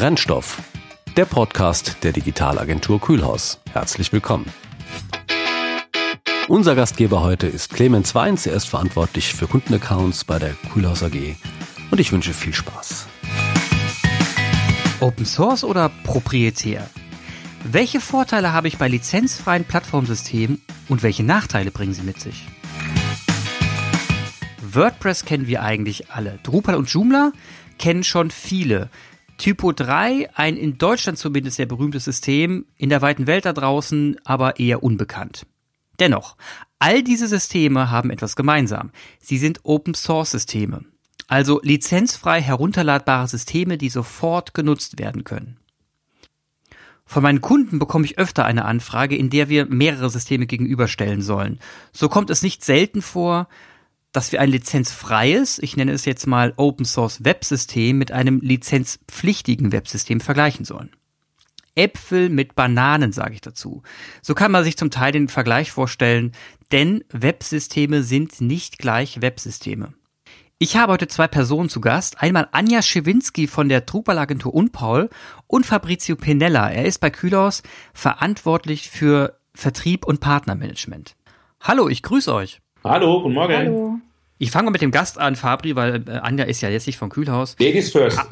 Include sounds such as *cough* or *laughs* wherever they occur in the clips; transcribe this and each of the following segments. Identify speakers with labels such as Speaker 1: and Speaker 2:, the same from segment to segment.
Speaker 1: Brennstoff, der Podcast der Digitalagentur Kühlhaus. Herzlich willkommen. Unser Gastgeber heute ist Clemens Weins. Er ist verantwortlich für Kundenaccounts bei der Kühlhaus AG. Und ich wünsche viel Spaß.
Speaker 2: Open Source oder proprietär? Welche Vorteile habe ich bei lizenzfreien Plattformsystemen und welche Nachteile bringen sie mit sich? WordPress kennen wir eigentlich alle. Drupal und Joomla kennen schon viele. Typo 3, ein in Deutschland zumindest sehr berühmtes System, in der weiten Welt da draußen aber eher unbekannt. Dennoch, all diese Systeme haben etwas gemeinsam. Sie sind Open Source Systeme. Also lizenzfrei herunterladbare Systeme, die sofort genutzt werden können. Von meinen Kunden bekomme ich öfter eine Anfrage, in der wir mehrere Systeme gegenüberstellen sollen. So kommt es nicht selten vor, dass wir ein lizenzfreies, ich nenne es jetzt mal Open Source Websystem mit einem lizenzpflichtigen Websystem vergleichen sollen. Äpfel mit Bananen, sage ich dazu. So kann man sich zum Teil den Vergleich vorstellen, denn Websysteme sind nicht gleich Websysteme. Ich habe heute zwei Personen zu Gast. Einmal Anja Schewinski von der Drupal-Agentur Unpaul und Fabrizio Pinella. Er ist bei Kylos verantwortlich für Vertrieb und Partnermanagement. Hallo, ich grüße euch.
Speaker 3: Hallo, guten Morgen. Hallo.
Speaker 2: Ich fange mal mit dem Gast an, Fabri, weil äh, Anja ist ja jetzt nicht vom Kühlhaus.
Speaker 3: Ladies first. Ah,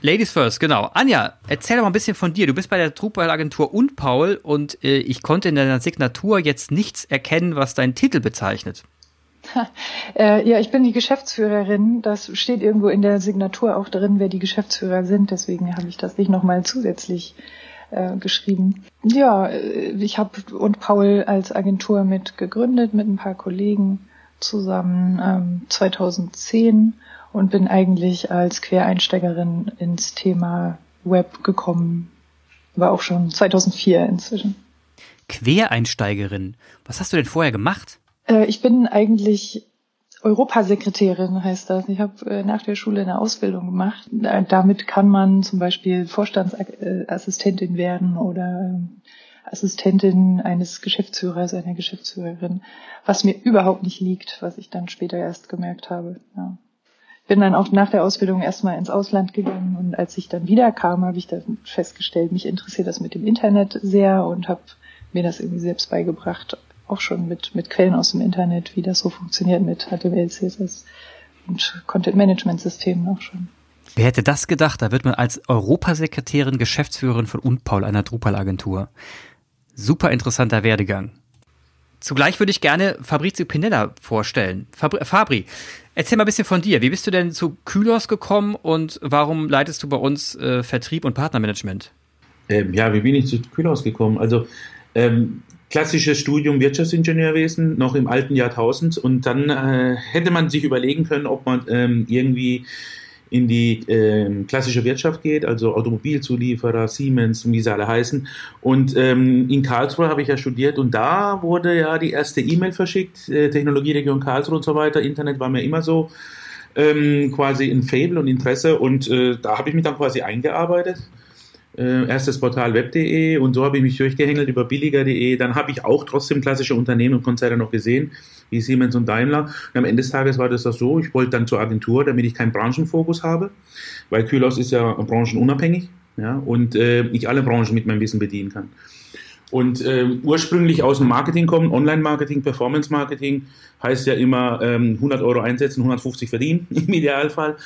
Speaker 2: Ladies first, genau. Anja, erzähl doch mal ein bisschen von dir. Du bist bei der Drupal-Agentur und Paul und äh, ich konnte in deiner Signatur jetzt nichts erkennen, was deinen Titel bezeichnet. *laughs*
Speaker 4: äh, ja, ich bin die Geschäftsführerin. Das steht irgendwo in der Signatur auch drin, wer die Geschäftsführer sind. Deswegen habe ich das nicht nochmal zusätzlich äh, geschrieben. Ja, äh, ich habe und Paul als Agentur mit gegründet mit ein paar Kollegen zusammen ähm, 2010 und bin eigentlich als Quereinsteigerin ins Thema Web gekommen. War auch schon 2004 inzwischen.
Speaker 2: Quereinsteigerin. Was hast du denn vorher gemacht?
Speaker 4: Äh, ich bin eigentlich Europasekretärin heißt das. Ich habe äh, nach der Schule eine Ausbildung gemacht. Damit kann man zum Beispiel Vorstandsassistentin werden oder ähm, Assistentin eines Geschäftsführers, einer Geschäftsführerin, was mir überhaupt nicht liegt, was ich dann später erst gemerkt habe. Ja. Bin dann auch nach der Ausbildung erstmal ins Ausland gegangen und als ich dann wieder kam, habe ich dann festgestellt, mich interessiert das mit dem Internet sehr und habe mir das irgendwie selbst beigebracht, auch schon mit, mit Quellen aus dem Internet, wie das so funktioniert mit HTML, CSS und Content-Management-Systemen auch schon.
Speaker 2: Wer hätte das gedacht? Da wird man als Europasekretärin, Geschäftsführerin von Unpaul, einer Drupal-Agentur. Super interessanter Werdegang. Zugleich würde ich gerne Fabrizio Pinella vorstellen. Fabri, Fabri, erzähl mal ein bisschen von dir. Wie bist du denn zu Kylos gekommen und warum leitest du bei uns äh, Vertrieb und Partnermanagement?
Speaker 3: Ähm, ja, wie bin ich zu Kylos gekommen? Also ähm, klassisches Studium Wirtschaftsingenieurwesen noch im alten Jahrtausend und dann äh, hätte man sich überlegen können, ob man ähm, irgendwie in die äh, klassische Wirtschaft geht, also Automobilzulieferer, Siemens, wie sie alle heißen. Und ähm, in Karlsruhe habe ich ja studiert und da wurde ja die erste E-Mail verschickt, äh, Technologieregion Karlsruhe und so weiter. Internet war mir immer so ähm, quasi ein Fable und Interesse und äh, da habe ich mich dann quasi eingearbeitet äh, erstes Portal web.de und so habe ich mich durchgehängelt über billiger.de. Dann habe ich auch trotzdem klassische Unternehmen und Konzerne noch gesehen, wie Siemens und Daimler. Und am Ende des Tages war das auch so, ich wollte dann zur Agentur, damit ich keinen Branchenfokus habe, weil Kühlhaus ist ja branchenunabhängig ja, und äh, ich alle Branchen mit meinem Wissen bedienen kann und äh, ursprünglich aus dem Marketing kommen, Online-Marketing, Performance-Marketing, heißt ja immer ähm, 100 Euro einsetzen, 150 verdienen *laughs* im Idealfall.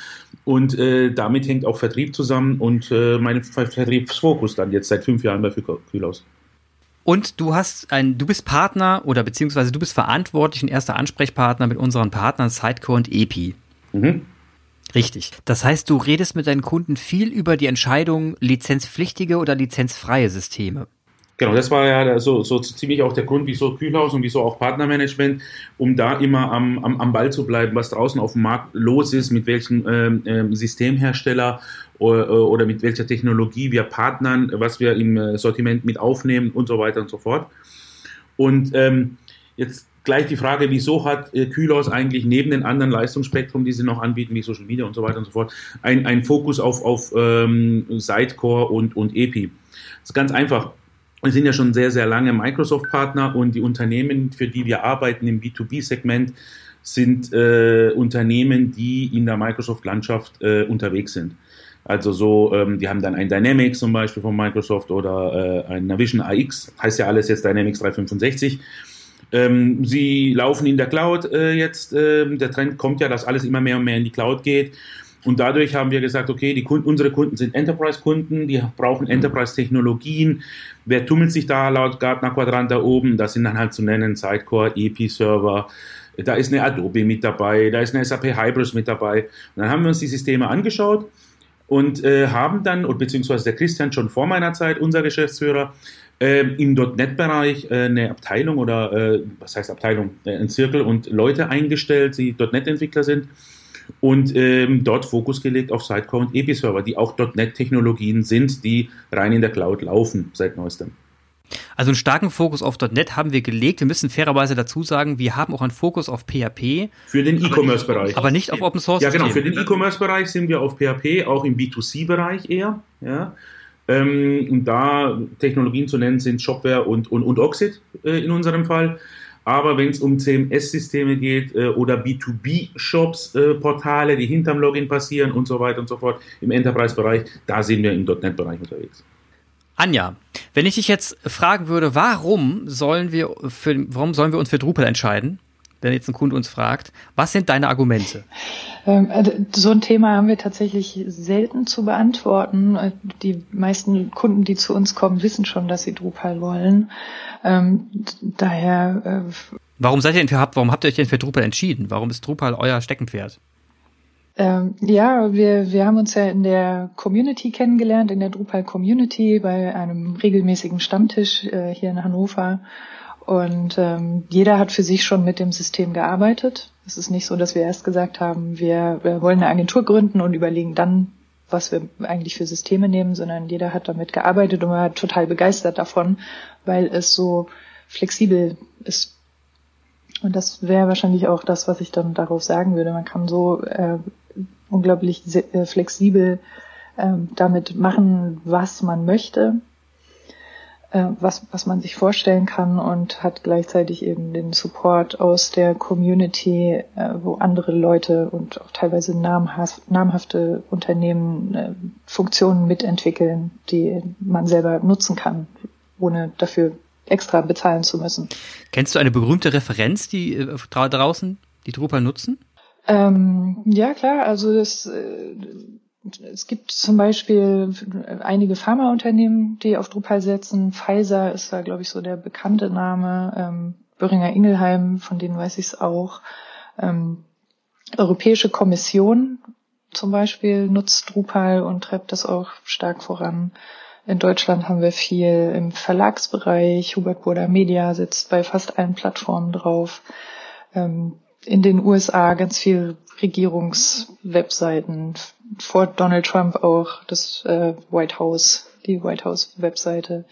Speaker 3: Und äh, damit hängt auch Vertrieb zusammen und äh, mein Vertriebsfokus dann jetzt seit fünf Jahren bei Kühlaus.
Speaker 2: Und du hast ein, du bist Partner oder beziehungsweise du bist verantwortlich und erster Ansprechpartner mit unseren Partnern Sidecore und EPI. Mhm. Richtig. Das heißt, du redest mit deinen Kunden viel über die Entscheidung lizenzpflichtige oder lizenzfreie Systeme.
Speaker 3: Genau, das war ja so, so ziemlich auch der Grund, wieso Kühlhaus und wieso auch Partnermanagement, um da immer am, am, am Ball zu bleiben, was draußen auf dem Markt los ist, mit welchem ähm, ähm Systemhersteller oder, oder mit welcher Technologie wir partnern, was wir im äh, Sortiment mit aufnehmen und so weiter und so fort. Und ähm, jetzt gleich die Frage, wieso hat äh, Kühlhaus eigentlich neben den anderen Leistungsspektrum, die sie noch anbieten, wie Social Media und so weiter und so fort, ein, Fokus auf, auf ähm, Sidecore und, und EPI? Das ist ganz einfach wir sind ja schon sehr, sehr lange Microsoft-Partner und die Unternehmen, für die wir arbeiten im B2B-Segment, sind äh, Unternehmen, die in der Microsoft-Landschaft äh, unterwegs sind. Also so, ähm, die haben dann ein Dynamics zum Beispiel von Microsoft oder äh, ein Navision AX, heißt ja alles jetzt Dynamics 365. Ähm, sie laufen in der Cloud äh, jetzt, äh, der Trend kommt ja, dass alles immer mehr und mehr in die Cloud geht. Und dadurch haben wir gesagt, okay, die Kunden, unsere Kunden sind Enterprise-Kunden, die brauchen Enterprise-Technologien. Wer tummelt sich da laut Gartner Quadrant da oben? Das sind dann halt zu nennen Sidecore, EP-Server, da ist eine Adobe mit dabei, da ist eine SAP Hybris mit dabei. Und dann haben wir uns die Systeme angeschaut und äh, haben dann, und beziehungsweise der Christian schon vor meiner Zeit, unser Geschäftsführer, äh, im .NET-Bereich äh, eine Abteilung oder äh, was heißt Abteilung, äh, ein Zirkel und Leute eingestellt, die .NET-Entwickler sind und ähm, dort Fokus gelegt auf Sidecore und EPI-Server, die auch .NET-Technologien sind, die rein in der Cloud laufen seit neuestem.
Speaker 2: Also einen starken Fokus auf .NET haben wir gelegt. Wir müssen fairerweise dazu sagen, wir haben auch einen Fokus auf PHP.
Speaker 3: Für den E-Commerce-Bereich.
Speaker 2: Aber nicht auf Open Source.
Speaker 3: Ja, genau. Für den E-Commerce-Bereich sind wir auf PHP, auch im B2C-Bereich eher. Ja. Ähm, und da Technologien zu nennen sind Shopware und, und, und Oxid äh, in unserem Fall. Aber wenn es um CMS-Systeme geht äh, oder B2B-Shops, äh, Portale, die hinterm Login passieren und so weiter und so fort im Enterprise-Bereich, da sind wir im .NET-Bereich unterwegs.
Speaker 2: Anja, wenn ich dich jetzt fragen würde, warum sollen wir für, warum sollen wir uns für Drupal entscheiden? Wenn jetzt ein Kunde uns fragt, was sind deine Argumente?
Speaker 4: Ähm, also so ein Thema haben wir tatsächlich selten zu beantworten. Die meisten Kunden, die zu uns kommen, wissen schon, dass sie Drupal wollen. Ähm, daher.
Speaker 2: Äh, warum seid ihr denn für, warum habt ihr euch denn für Drupal entschieden? Warum ist Drupal euer Steckenpferd?
Speaker 4: Ähm, ja, wir, wir haben uns ja in der Community kennengelernt, in der Drupal Community bei einem regelmäßigen Stammtisch äh, hier in Hannover. Und ähm, jeder hat für sich schon mit dem System gearbeitet. Es ist nicht so, dass wir erst gesagt haben, wir, wir wollen eine Agentur gründen und überlegen dann, was wir eigentlich für Systeme nehmen, sondern jeder hat damit gearbeitet und war total begeistert davon, weil es so flexibel ist. Und das wäre wahrscheinlich auch das, was ich dann darauf sagen würde. Man kann so äh, unglaublich äh, flexibel äh, damit machen, was man möchte, was, was man sich vorstellen kann und hat gleichzeitig eben den Support aus der Community, äh, wo andere Leute und auch teilweise namhaft, namhafte Unternehmen äh, Funktionen mitentwickeln, die man selber nutzen kann, ohne dafür extra bezahlen zu müssen.
Speaker 2: Kennst du eine berühmte Referenz, die äh, draußen, die Drupal nutzen?
Speaker 4: Ähm, ja, klar. Also das, äh, es gibt zum Beispiel einige Pharmaunternehmen, die auf Drupal setzen. Pfizer ist da, glaube ich, so der bekannte Name. Ähm, Böhringer Ingelheim, von denen weiß ich es auch. Ähm, Europäische Kommission zum Beispiel nutzt Drupal und treibt das auch stark voran. In Deutschland haben wir viel im Verlagsbereich. Hubert Burda Media sitzt bei fast allen Plattformen drauf. Ähm, in den USA ganz viel Regierungswebseiten. Vor Donald Trump auch das äh, White House, die White House Webseite.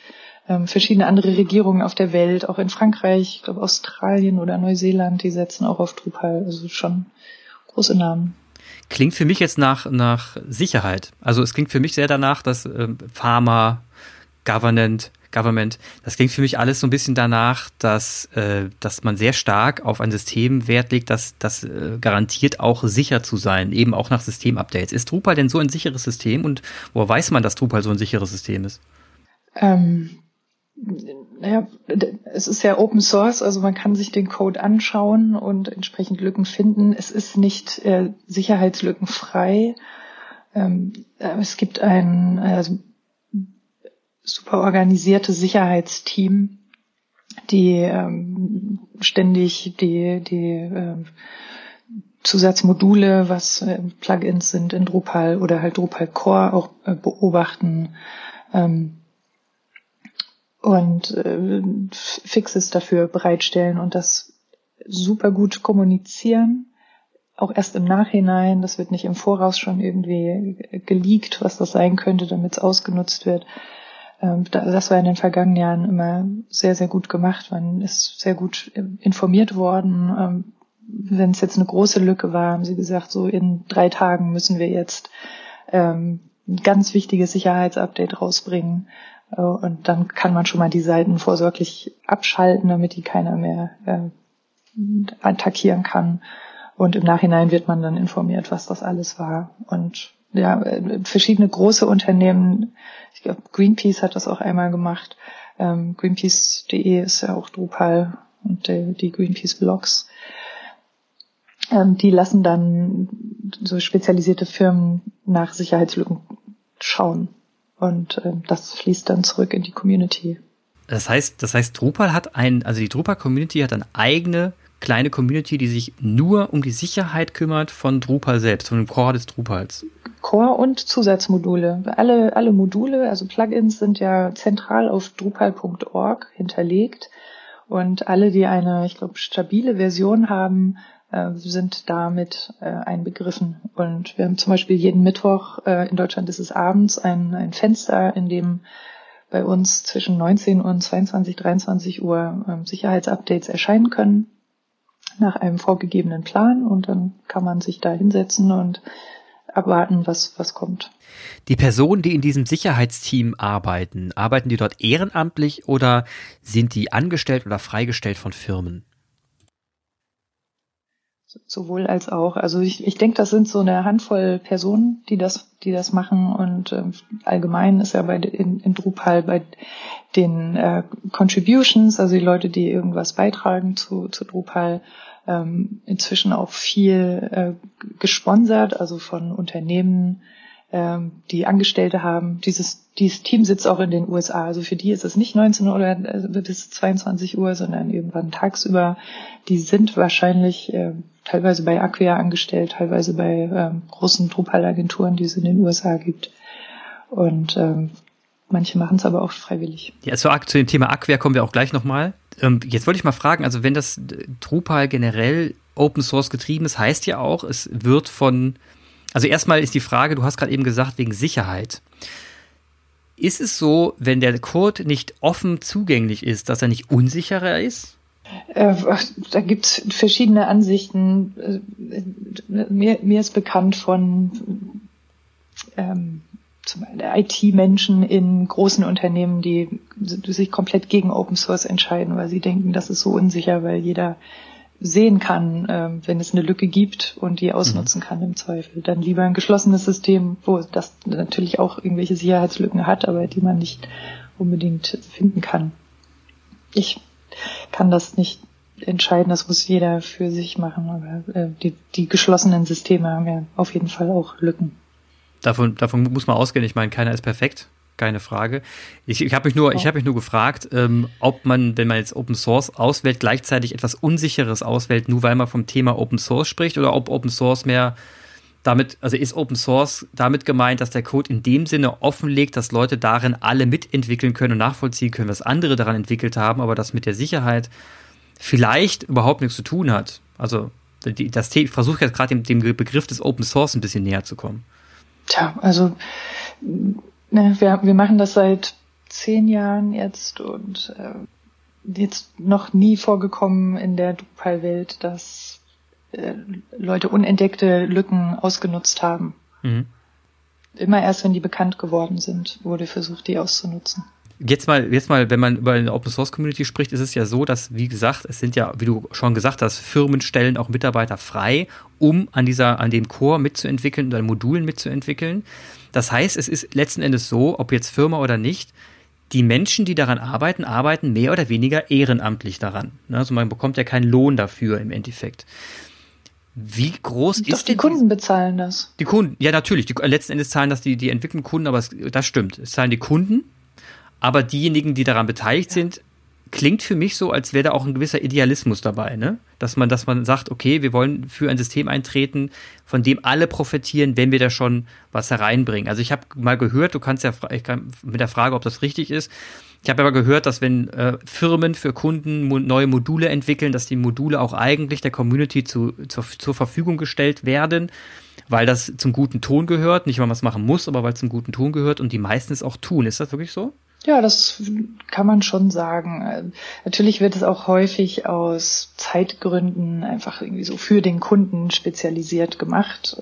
Speaker 4: Ähm, verschiedene andere Regierungen auf der Welt, auch in Frankreich, ich glaube Australien oder Neuseeland, die setzen auch auf Drupal. Also schon große Namen.
Speaker 2: Klingt für mich jetzt nach, nach Sicherheit. Also es klingt für mich sehr danach, dass äh, Pharma, Government, Government. Das klingt für mich alles so ein bisschen danach, dass, äh, dass man sehr stark auf ein System Wert legt, das, das äh, garantiert auch sicher zu sein, eben auch nach Systemupdates. Ist Drupal denn so ein sicheres System und woher weiß man, dass Drupal so ein sicheres System ist?
Speaker 4: Ähm, naja, es ist ja Open Source, also man kann sich den Code anschauen und entsprechend Lücken finden. Es ist nicht äh, sicherheitslückenfrei. Ähm, es gibt ein, also super organisierte Sicherheitsteam, die ähm, ständig die, die äh, Zusatzmodule, was äh, Plugins sind in Drupal oder halt Drupal Core auch äh, beobachten ähm, und äh, Fixes dafür bereitstellen und das super gut kommunizieren. Auch erst im Nachhinein, das wird nicht im Voraus schon irgendwie geleakt, was das sein könnte, damit es ausgenutzt wird. Ähm, das war in den vergangenen Jahren immer sehr, sehr gut gemacht. Man ist sehr gut informiert worden. Ähm, wenn es jetzt eine große Lücke war, haben sie gesagt, so in drei Tagen müssen wir jetzt ähm, ein ganz wichtiges Sicherheitsupdate rausbringen. Äh, und dann kann man schon mal die Seiten vorsorglich abschalten, damit die keiner mehr äh, attackieren kann. Und im Nachhinein wird man dann informiert, was das alles war. Und ja, verschiedene große Unternehmen, ich glaube, Greenpeace hat das auch einmal gemacht. Ähm, Greenpeace.de ist ja auch Drupal und die, die Greenpeace-Blogs. Ähm, die lassen dann so spezialisierte Firmen nach Sicherheitslücken schauen. Und ähm, das fließt dann zurück in die Community.
Speaker 2: Das heißt, das heißt, Drupal hat ein, also die Drupal Community hat eine eigene kleine Community, die sich nur um die Sicherheit kümmert von Drupal selbst, von dem Core des Drupals.
Speaker 4: Core und Zusatzmodule. Alle, alle Module, also Plugins sind ja zentral auf drupal.org hinterlegt. Und alle, die eine, ich glaube, stabile Version haben, äh, sind damit äh, einbegriffen. Und wir haben zum Beispiel jeden Mittwoch, äh, in Deutschland ist es abends, ein, ein Fenster, in dem bei uns zwischen 19 und 22, 23 Uhr ähm, Sicherheitsupdates erscheinen können nach einem vorgegebenen Plan und dann kann man sich da hinsetzen und abwarten, was, was kommt.
Speaker 2: Die Personen, die in diesem Sicherheitsteam arbeiten, arbeiten die dort ehrenamtlich oder sind die angestellt oder freigestellt von Firmen?
Speaker 4: Sowohl als auch. Also ich, ich denke, das sind so eine Handvoll Personen, die das, die das machen. Und äh, allgemein ist ja bei in, in Drupal bei den äh, Contributions, also die Leute, die irgendwas beitragen zu, zu Drupal, ähm, inzwischen auch viel äh, gesponsert, also von Unternehmen, ähm, die Angestellte haben. Dieses, dieses Team sitzt auch in den USA. Also für die ist es nicht 19 Uhr oder bis 22 Uhr, sondern irgendwann tagsüber. Die sind wahrscheinlich äh, teilweise bei Acquia angestellt, teilweise bei ähm, großen Drupal-Agenturen, die es in den USA gibt. Und ähm, manche machen es aber auch freiwillig.
Speaker 2: Ja, zu, zu dem Thema Acquia kommen wir auch gleich nochmal. Ähm, jetzt wollte ich mal fragen, also wenn das Drupal generell Open Source getrieben ist, heißt ja auch, es wird von, also erstmal ist die Frage, du hast gerade eben gesagt, wegen Sicherheit. Ist es so, wenn der Code nicht offen zugänglich ist, dass er nicht unsicherer ist?
Speaker 4: Äh, da gibt es verschiedene Ansichten. Äh, mir, mir, ist bekannt von ähm, IT-Menschen in großen Unternehmen, die sich komplett gegen Open Source entscheiden, weil sie denken, das ist so unsicher, weil jeder sehen kann, äh, wenn es eine Lücke gibt und die ausnutzen mhm. kann im Zweifel. Dann lieber ein geschlossenes System, wo das natürlich auch irgendwelche Sicherheitslücken hat, aber die man nicht unbedingt finden kann. Ich kann das nicht entscheiden, das muss jeder für sich machen, aber äh, die, die geschlossenen Systeme haben ja auf jeden Fall auch Lücken.
Speaker 2: Davon, davon muss man ausgehen. Ich meine, keiner ist perfekt, keine Frage. Ich, ich habe mich nur, ich habe mich nur gefragt, ähm, ob man, wenn man jetzt Open Source auswählt, gleichzeitig etwas Unsicheres auswählt, nur weil man vom Thema Open Source spricht, oder ob Open Source mehr damit, also ist Open Source damit gemeint, dass der Code in dem Sinne offenlegt, dass Leute darin alle mitentwickeln können und nachvollziehen können, was andere daran entwickelt haben, aber das mit der Sicherheit vielleicht überhaupt nichts zu tun hat. Also das ich versuche jetzt gerade dem, dem Begriff des Open Source ein bisschen näher zu kommen.
Speaker 4: Tja, also ne, wir, wir machen das seit zehn Jahren jetzt und äh, jetzt noch nie vorgekommen in der Drupal-Welt, dass äh, Leute unentdeckte Lücken ausgenutzt haben. Mhm. Immer erst, wenn die bekannt geworden sind, wurde versucht, die auszunutzen.
Speaker 2: Jetzt mal, jetzt mal, wenn man über eine Open Source Community spricht, ist es ja so, dass, wie gesagt, es sind ja, wie du schon gesagt hast, Firmen stellen auch Mitarbeiter frei, um an dieser, an dem Core mitzuentwickeln und an Modulen mitzuentwickeln. Das heißt, es ist letzten Endes so, ob jetzt Firma oder nicht, die Menschen, die daran arbeiten, arbeiten mehr oder weniger ehrenamtlich daran. Ne, also man bekommt ja keinen Lohn dafür im Endeffekt. Wie groß
Speaker 4: Doch, ist die Kunden bezahlen das?
Speaker 2: Die Kunden, ja natürlich. Die, letzten Endes zahlen das die, die entwickelnden Kunden, aber es, das stimmt. Es zahlen die Kunden aber diejenigen, die daran beteiligt sind, klingt für mich so, als wäre da auch ein gewisser Idealismus dabei, ne? Dass man, dass man sagt, okay, wir wollen für ein System eintreten, von dem alle profitieren, wenn wir da schon was hereinbringen. Also ich habe mal gehört, du kannst ja ich kann, mit der Frage, ob das richtig ist. Ich habe aber gehört, dass wenn äh, Firmen für Kunden mo neue Module entwickeln, dass die Module auch eigentlich der Community zu, zu, zur Verfügung gestellt werden, weil das zum guten Ton gehört. Nicht, weil man es machen muss, aber weil es zum guten Ton gehört und die meisten es auch tun. Ist das wirklich so?
Speaker 4: Ja, das kann man schon sagen. Natürlich wird es auch häufig aus Zeitgründen einfach irgendwie so für den Kunden spezialisiert gemacht.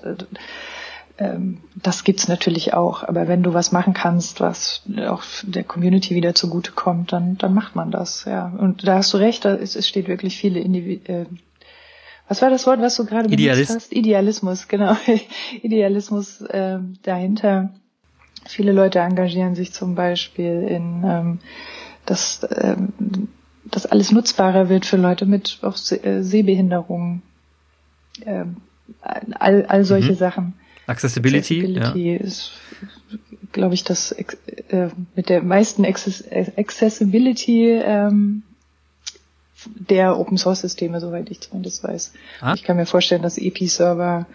Speaker 4: ähm, das gibt's natürlich auch. Aber wenn du was machen kannst, was auch der Community wieder zugutekommt, dann, dann macht man das, ja. Und da hast du recht, da ist, es steht wirklich viele Individ äh, was war das Wort, was du gerade
Speaker 2: Idealist.
Speaker 4: benutzt hast? Idealismus, genau. *laughs* Idealismus äh, dahinter. Viele Leute engagieren sich zum Beispiel in, ähm, dass, ähm, dass alles nutzbarer wird für Leute mit auch äh, Sehbehinderungen. Ähm, all, all solche
Speaker 2: Mhm.
Speaker 4: Sachen.
Speaker 2: Accessibility,
Speaker 4: Accessibility ist, glaube ich, das äh, mit der meisten Access Accessibility ähm, der Open Source Systeme, soweit ich zumindest weiß.
Speaker 2: Ah.
Speaker 4: Ich kann mir vorstellen, dass EP-Server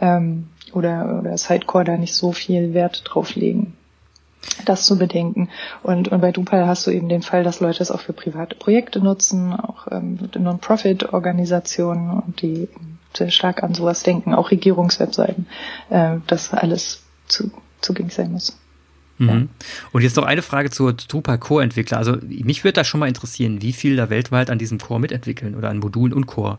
Speaker 4: ähm, oder, oder Sidecore da nicht so viel Wert drauf legen. Das zu bedenken. Und, und bei Drupal hast du eben den Fall, dass Leute es auch für private Projekte nutzen, auch ähm, Non-Profit-Organisationen und die sehr stark an sowas denken, auch Regierungswebseiten, äh, dass alles zu, zugänglich sein muss.
Speaker 2: Mhm. Und jetzt noch eine Frage zur Drupal Core-Entwickler. Also mich würde da schon mal interessieren, wie viel da weltweit an diesem Core mitentwickeln oder an Modulen und Core.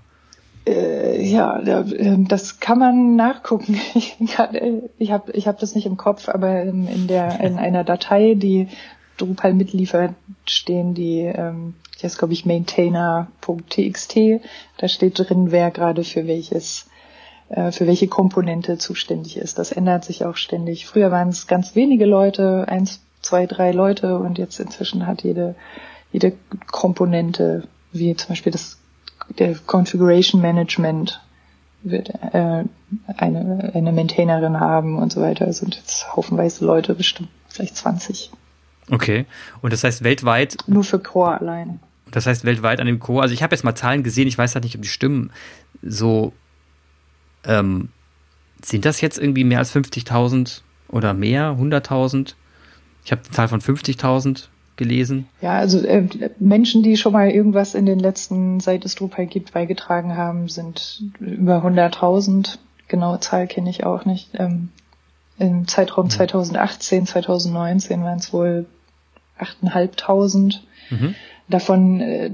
Speaker 4: Äh, ja, äh, das kann man nachgucken. *laughs* Ich, kann- ich habe ich hab das nicht im Kopf, aber in, der, in einer Datei, die Drupal mitliefert, stehen die, ähm, die glaube ich maintainer.txt. Da steht drin, wer gerade für welches äh, für welche Komponente zuständig ist. Das ändert sich auch ständig. Früher waren es ganz wenige Leute, eins, zwei, drei Leute und jetzt inzwischen hat jede, jede Komponente, wie zum Beispiel das der Configuration Management wird äh, eine, eine Maintainerin haben und so weiter. Es sind jetzt haufenweise Leute, bestimmt vielleicht 20.
Speaker 2: Okay. Und das heißt weltweit,
Speaker 4: Nur für Core allein.
Speaker 2: das heißt weltweit an dem Core, also ich habe jetzt mal Zahlen gesehen, ich weiß halt nicht, ob die stimmen. So, ähm, sind das jetzt irgendwie mehr als 50.000 oder mehr, 100.000? Ich habe die Zahl von 50.000 gelesen.
Speaker 4: Ja, also äh, Menschen, die schon mal irgendwas in den letzten, seit es Drupal gibt, beigetragen haben, sind über 100.000. Genaue Zahl kenne ich auch nicht. Ähm, Im Zeitraum 2018, 2019 waren es wohl 8.500.
Speaker 2: Mhm.
Speaker 4: Davon äh,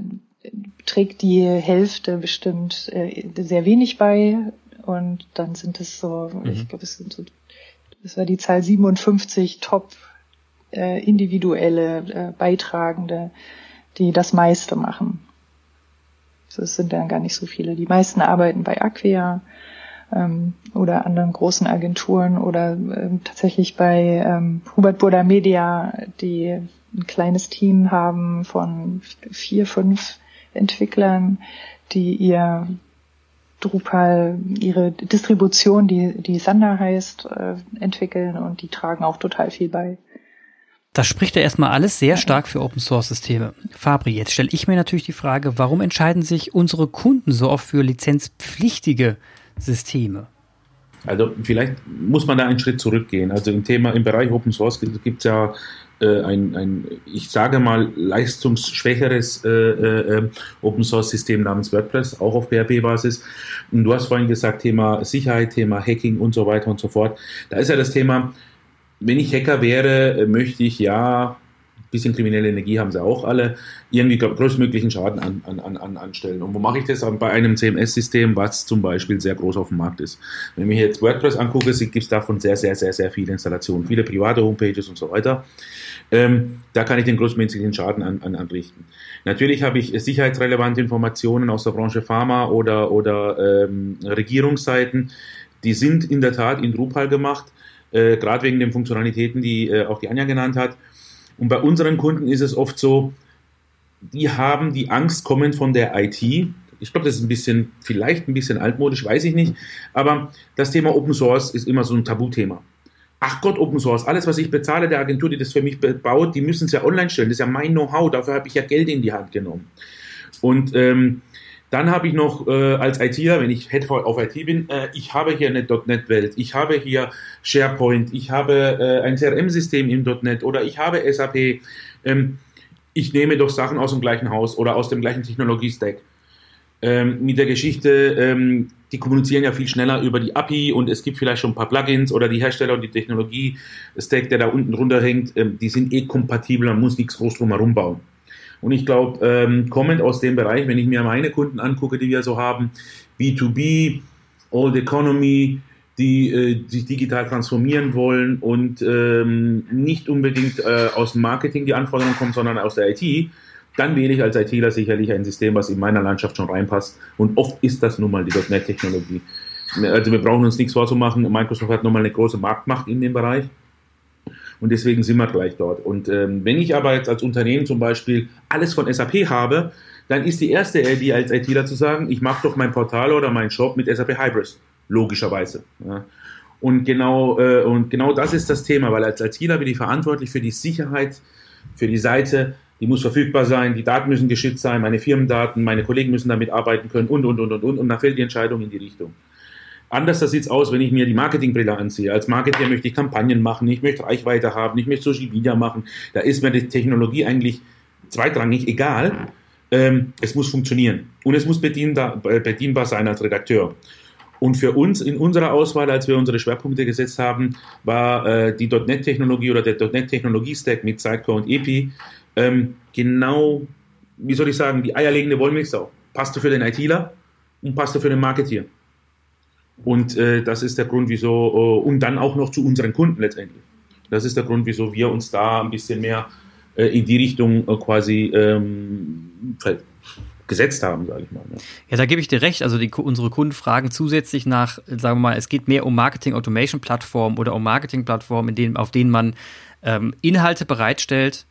Speaker 4: trägt die Hälfte bestimmt äh, sehr wenig bei und dann sind es so, ich glaube, es sind so, das war die Zahl 57 Top äh, individuelle äh, Beitragende, die das meiste machen. Es sind dann gar nicht so viele. Die meisten arbeiten bei Acquia ähm, oder anderen großen Agenturen oder ähm, tatsächlich bei ähm, Hubert Burda Media, die ein kleines Team haben von vier, fünf Entwicklern, die ihr Drupal, ihre Distribution, die, die Sander heißt, äh, entwickeln und die tragen auch total viel bei.
Speaker 2: Das spricht ja erstmal alles sehr stark für Open Source Systeme. Fabri, jetzt stelle ich mir natürlich die Frage, warum entscheiden sich unsere Kunden so oft für lizenzpflichtige Systeme?
Speaker 3: Also vielleicht muss man da einen Schritt zurückgehen. Also im Thema, im Bereich Open Source gibt es ja äh, ein, ein, ich sage mal, leistungsschwächeres äh, äh, Open Source System namens WordPress, auch auf PHP-Basis. Und du hast vorhin gesagt, Thema Sicherheit, Thema Hacking und so weiter und so fort. Da ist ja das Thema, wenn ich Hacker wäre, äh, möchte ich ja, bisschen kriminelle Energie haben sie auch alle, irgendwie größtmöglichen Schaden an, an, an, anstellen. Und wo mache ich das? Bei einem CMS-System, was zum Beispiel sehr groß auf dem Markt ist. Wenn ich mir jetzt WordPress angucke, gibt es davon sehr, sehr, sehr, sehr viele Installationen, viele private Homepages und so weiter. Ähm, da kann ich den größtmöglichen Schaden an, an, anrichten. Natürlich habe ich sicherheitsrelevante Informationen aus der Branche Pharma oder, oder ähm, Regierungsseiten. Die sind in der Tat in Drupal gemacht, äh, gerade wegen den Funktionalitäten, die äh, auch die Anja genannt hat. Und bei unseren Kunden ist es oft so, die haben die Angst kommend von der IT. Ich glaube, das ist ein bisschen, vielleicht ein bisschen altmodisch, weiß ich nicht. Aber das Thema Open Source ist immer so ein Tabuthema. Ach Gott, Open Source, alles, was ich bezahle der Agentur, die das für mich baut, die müssen es ja online stellen. Das ist ja mein Know-how, dafür habe ich ja Geld in die Hand genommen. Und ähm, dann habe ich noch äh, als ITler, wenn ich Head auf IT bin, äh, ich habe hier eine .NET-Welt, ich habe hier SharePoint, ich habe äh, ein CRM-System im .NET oder ich habe SAP. Ähm, ich nehme doch Sachen aus dem gleichen Haus oder aus dem gleichen Technologie-Stack. Ähm, mit der Geschichte, ähm, die kommunizieren ja viel schneller über die API und es gibt vielleicht schon ein paar Plugins oder die Hersteller und die Technologie-Stack, der da unten drunter hängt, ähm, die sind eh kompatibel, man muss nichts groß drum herum bauen. Und ich glaube, ähm, kommend aus dem Bereich, wenn ich mir meine Kunden angucke, die wir so haben, B2B, Old Economy, die äh, sich digital transformieren wollen und ähm, nicht unbedingt äh, aus dem Marketing die Anforderungen kommen, sondern aus der IT, dann wähle ich als ITler sicherlich ein System, was in meiner Landschaft schon reinpasst. Und oft ist das nun mal die .NET-Technologie. Also wir brauchen uns nichts vorzumachen. Microsoft hat nun mal eine große Marktmacht in dem Bereich. Und deswegen sind wir gleich dort. Und ähm, wenn ich aber jetzt als Unternehmen zum Beispiel alles von SAP habe, dann ist die erste Idee als ITler zu sagen, ich mache doch mein Portal oder meinen Shop mit SAP Hybris, logischerweise. Ja. Und genau, äh, und genau das ist das Thema, weil als ITler bin ich verantwortlich für die Sicherheit, für die Seite, die muss verfügbar sein, die Daten müssen geschützt sein, meine Firmendaten, meine Kollegen müssen damit arbeiten können und, und, und, und, und. Und da fällt die Entscheidung in die Richtung. Anders sieht es aus, wenn ich mir die Marketingbrille anziehe. Als Marketer möchte ich Kampagnen machen, ich möchte Reichweite haben, ich möchte Social Media machen. Da ist mir die Technologie eigentlich zweitrangig egal. Ähm, es muss funktionieren und es muss bedienbar, äh, sein als Redakteur. Und für uns in unserer Auswahl, als wir unsere Schwerpunkte gesetzt haben, war äh, die .NET-Technologie oder der .NET-Technologie-Stack mit Sidecore und EPI ähm, genau, wie soll ich sagen, die eierlegende Wollmilchsau. Passte für den ITler und passte für den Marketeer. Und äh, das ist der Grund, wieso, äh, und dann auch noch zu unseren Kunden letztendlich. Das ist der Grund, wieso wir uns da ein bisschen mehr äh, in die Richtung äh, quasi ähm, gesetzt haben, sage ich mal. Ne?
Speaker 2: Ja, da gebe ich dir recht. Also die, unsere Kunden fragen zusätzlich nach, sagen wir mal, es geht mehr um Marketing Automation Plattformen oder um Marketing Plattformen, in denen, auf denen man ähm, Inhalte bereitstellt,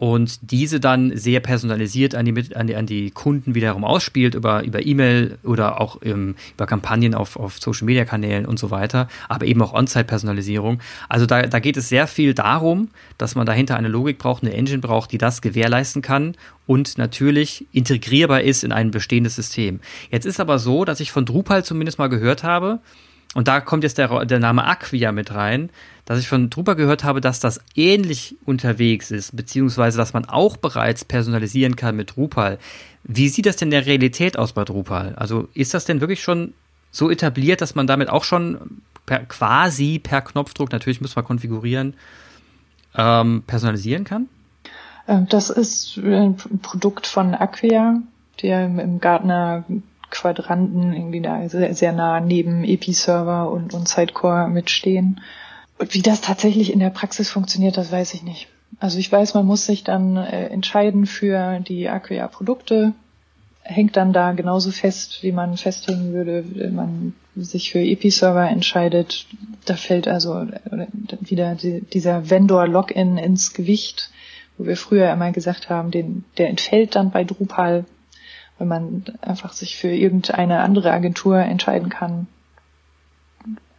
Speaker 2: und diese dann sehr personalisiert an die, an die, an die Kunden wiederum ausspielt über, über E-Mail oder auch im, über Kampagnen auf, auf Social Media Kanälen und so weiter, aber eben auch On-Site-Personalisierung. Also da, da geht es sehr viel darum, dass man dahinter eine Logik braucht, eine Engine braucht, die das gewährleisten kann und natürlich integrierbar ist in ein bestehendes System. Jetzt ist aber so, dass ich von Drupal zumindest mal gehört habe, und da kommt jetzt der, der Name Acquia mit rein, dass ich von Drupal gehört habe, dass das ähnlich unterwegs ist, beziehungsweise dass man auch bereits personalisieren kann mit Drupal. Wie sieht das denn in der Realität aus bei Drupal? Also ist das denn wirklich schon so etabliert, dass man damit auch schon per, quasi per Knopfdruck, natürlich muss man konfigurieren, ähm, personalisieren kann?
Speaker 4: Ähm, das ist ein Produkt von Acquia, der im Gartner Quadranten irgendwie da sehr, sehr nah neben Epi-Server und, und Sidecore mitstehen. Und wie das tatsächlich in der Praxis funktioniert, das weiß ich nicht. Also ich weiß, man muss sich dann äh, entscheiden für die Acquia-Produkte, hängt dann da genauso fest, wie man festhängen würde, wenn man sich für Epi-Server entscheidet. Da fällt also wieder dieser Vendor-Login ins Gewicht, wo wir früher immer gesagt haben, den, der entfällt dann bei Drupal wenn man einfach sich für irgendeine andere Agentur entscheiden kann.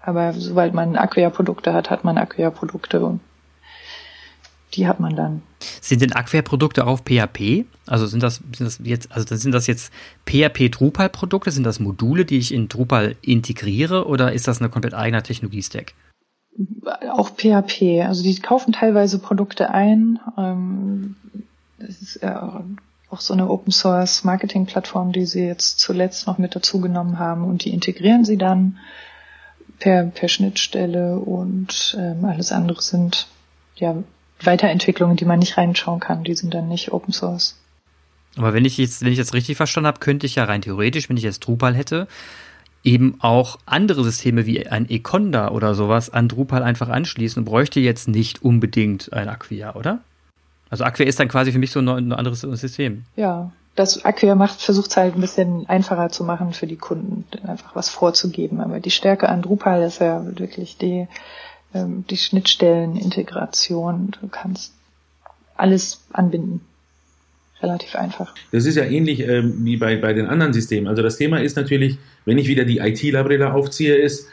Speaker 4: Aber sobald man Acquia-Produkte hat, hat man Acquia-Produkte und die hat man dann.
Speaker 2: Sind denn Acquia-Produkte auf PHP? Also sind das, sind das jetzt, also sind das jetzt PHP-Drupal-Produkte? Sind das Module, die ich in Drupal integriere oder ist das eine komplett eigene Technologie-Stack?
Speaker 4: Auch PHP. Also die kaufen teilweise Produkte ein. Ähm, das ist ja auch so eine Open Source Marketing Plattform, die sie jetzt zuletzt noch mit dazu genommen haben und die integrieren sie dann per, per Schnittstelle und ähm, alles andere sind ja Weiterentwicklungen, die man nicht reinschauen kann, die sind dann nicht Open Source.
Speaker 2: Aber wenn ich jetzt, wenn ich jetzt richtig verstanden habe, könnte ich ja rein theoretisch, wenn ich jetzt Drupal hätte, eben auch andere Systeme wie ein Econda oder sowas an Drupal einfach anschließen und bräuchte jetzt nicht unbedingt ein Acquia, oder? Also Acquia ist dann quasi für mich so ein, ein anderes System.
Speaker 4: Ja, das Acquia macht, versucht es halt ein bisschen einfacher zu machen für die Kunden, einfach was vorzugeben. Aber die Stärke an Drupal ist ja wirklich die, ähm, die Schnittstellenintegration. Du kannst alles anbinden. Relativ einfach.
Speaker 3: Das ist ja ähnlich ähm, wie bei, bei den anderen Systemen. Also das Thema ist natürlich, wenn ich wieder die IT-Labrille aufziehe, ist,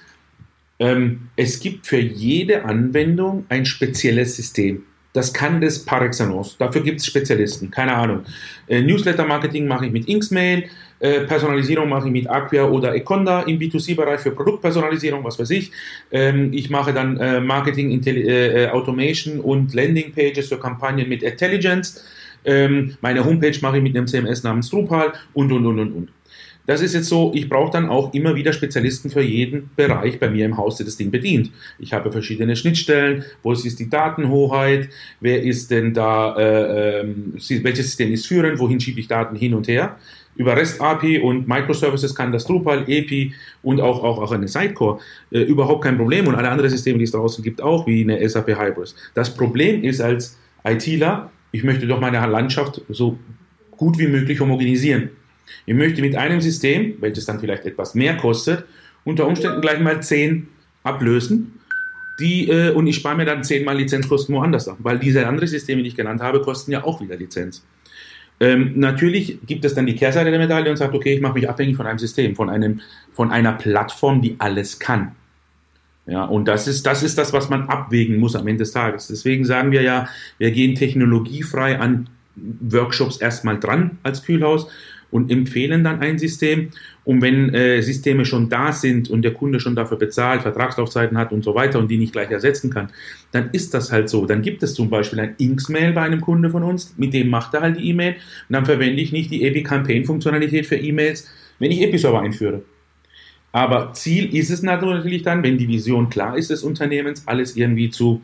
Speaker 3: ähm, es gibt für jede Anwendung ein spezielles System. Das kann das par excellence. Dafür gibt es Spezialisten, keine Ahnung. Äh, Newsletter-Marketing mache ich mit Inksmail, äh, Personalisierung mache ich mit Acquia oder Econda im B2C-Bereich für Produktpersonalisierung, was weiß ich. Ähm, ich mache dann äh, Marketing, Intelli äh, äh, Automation und Landing-Pages für Kampagnen mit Intelligence. Ähm, meine Homepage mache ich mit einem CMS namens Drupal und, und, und, und, und. Das ist jetzt so, ich brauche dann auch immer wieder Spezialisten für jeden Bereich bei mir im Haus, der das Ding bedient. Ich habe verschiedene Schnittstellen, wo ist die Datenhoheit, wer ist denn da, äh, äh, welches System ist führend, wohin schiebe ich Daten hin und her. über REST API und Microservices kann das Drupal, EPI und auch, auch, auch eine Sidecore äh, überhaupt kein Problem und alle anderen Systeme, die es draußen gibt, auch wie eine SAP Hybris. Das Problem ist als ITler, ich möchte doch meine Landschaft so gut wie möglich homogenisieren. Ich möchte mit einem System, welches dann vielleicht etwas mehr kostet, unter Umständen gleich mal zehn ablösen. Die, äh, und ich spare mir dann zehnmal Lizenzkosten woanders an, weil diese anderen Systeme, die ich genannt habe, kosten ja auch wieder Lizenz. Ähm, natürlich gibt es dann die Kehrseite der Medaille und sagt, okay, ich mache mich abhängig von einem System, von, einem, von einer Plattform, die alles kann. Ja, und das ist, das ist das, was man abwägen muss am Ende des Tages. Deswegen sagen wir ja, wir gehen technologiefrei an Workshops erstmal dran als Kühlhaus und empfehlen dann ein System. Und wenn äh, Systeme schon da sind und der Kunde schon dafür bezahlt, Vertragslaufzeiten hat und so weiter und die nicht gleich ersetzen kann, dann ist das halt so. Dann gibt es zum Beispiel ein Inks-Mail bei einem Kunde von uns, mit dem macht er halt die E-Mail und dann verwende ich nicht die Epi-Campaign-Funktionalität für E-Mails, wenn ich Epi-Server einführe. Aber Ziel ist es natürlich dann, wenn die Vision klar ist des Unternehmens, alles irgendwie zu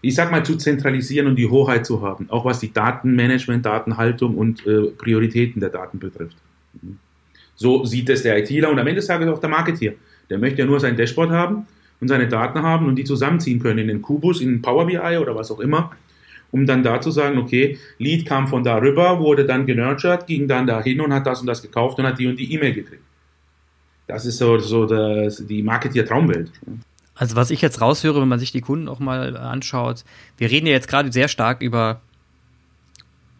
Speaker 3: ich sag mal, zu zentralisieren und die Hoheit zu haben, auch was die Datenmanagement, Datenhaltung und äh, Prioritäten der Daten betrifft. So sieht es der ITler und am Ende des Tages auch der Marketeer. Der möchte ja nur sein Dashboard haben und seine Daten haben und die zusammenziehen können in den Kubus, in Power BI oder was auch immer, um dann da zu sagen, okay, Lead kam von da rüber, wurde dann genurtured, ging dann dahin und hat das und das gekauft und hat die und die E-Mail gekriegt. Das ist so, so das, die Marketeer-Traumwelt.
Speaker 2: Also was ich jetzt raushöre, wenn man sich die Kunden auch mal anschaut, wir reden ja jetzt gerade sehr stark über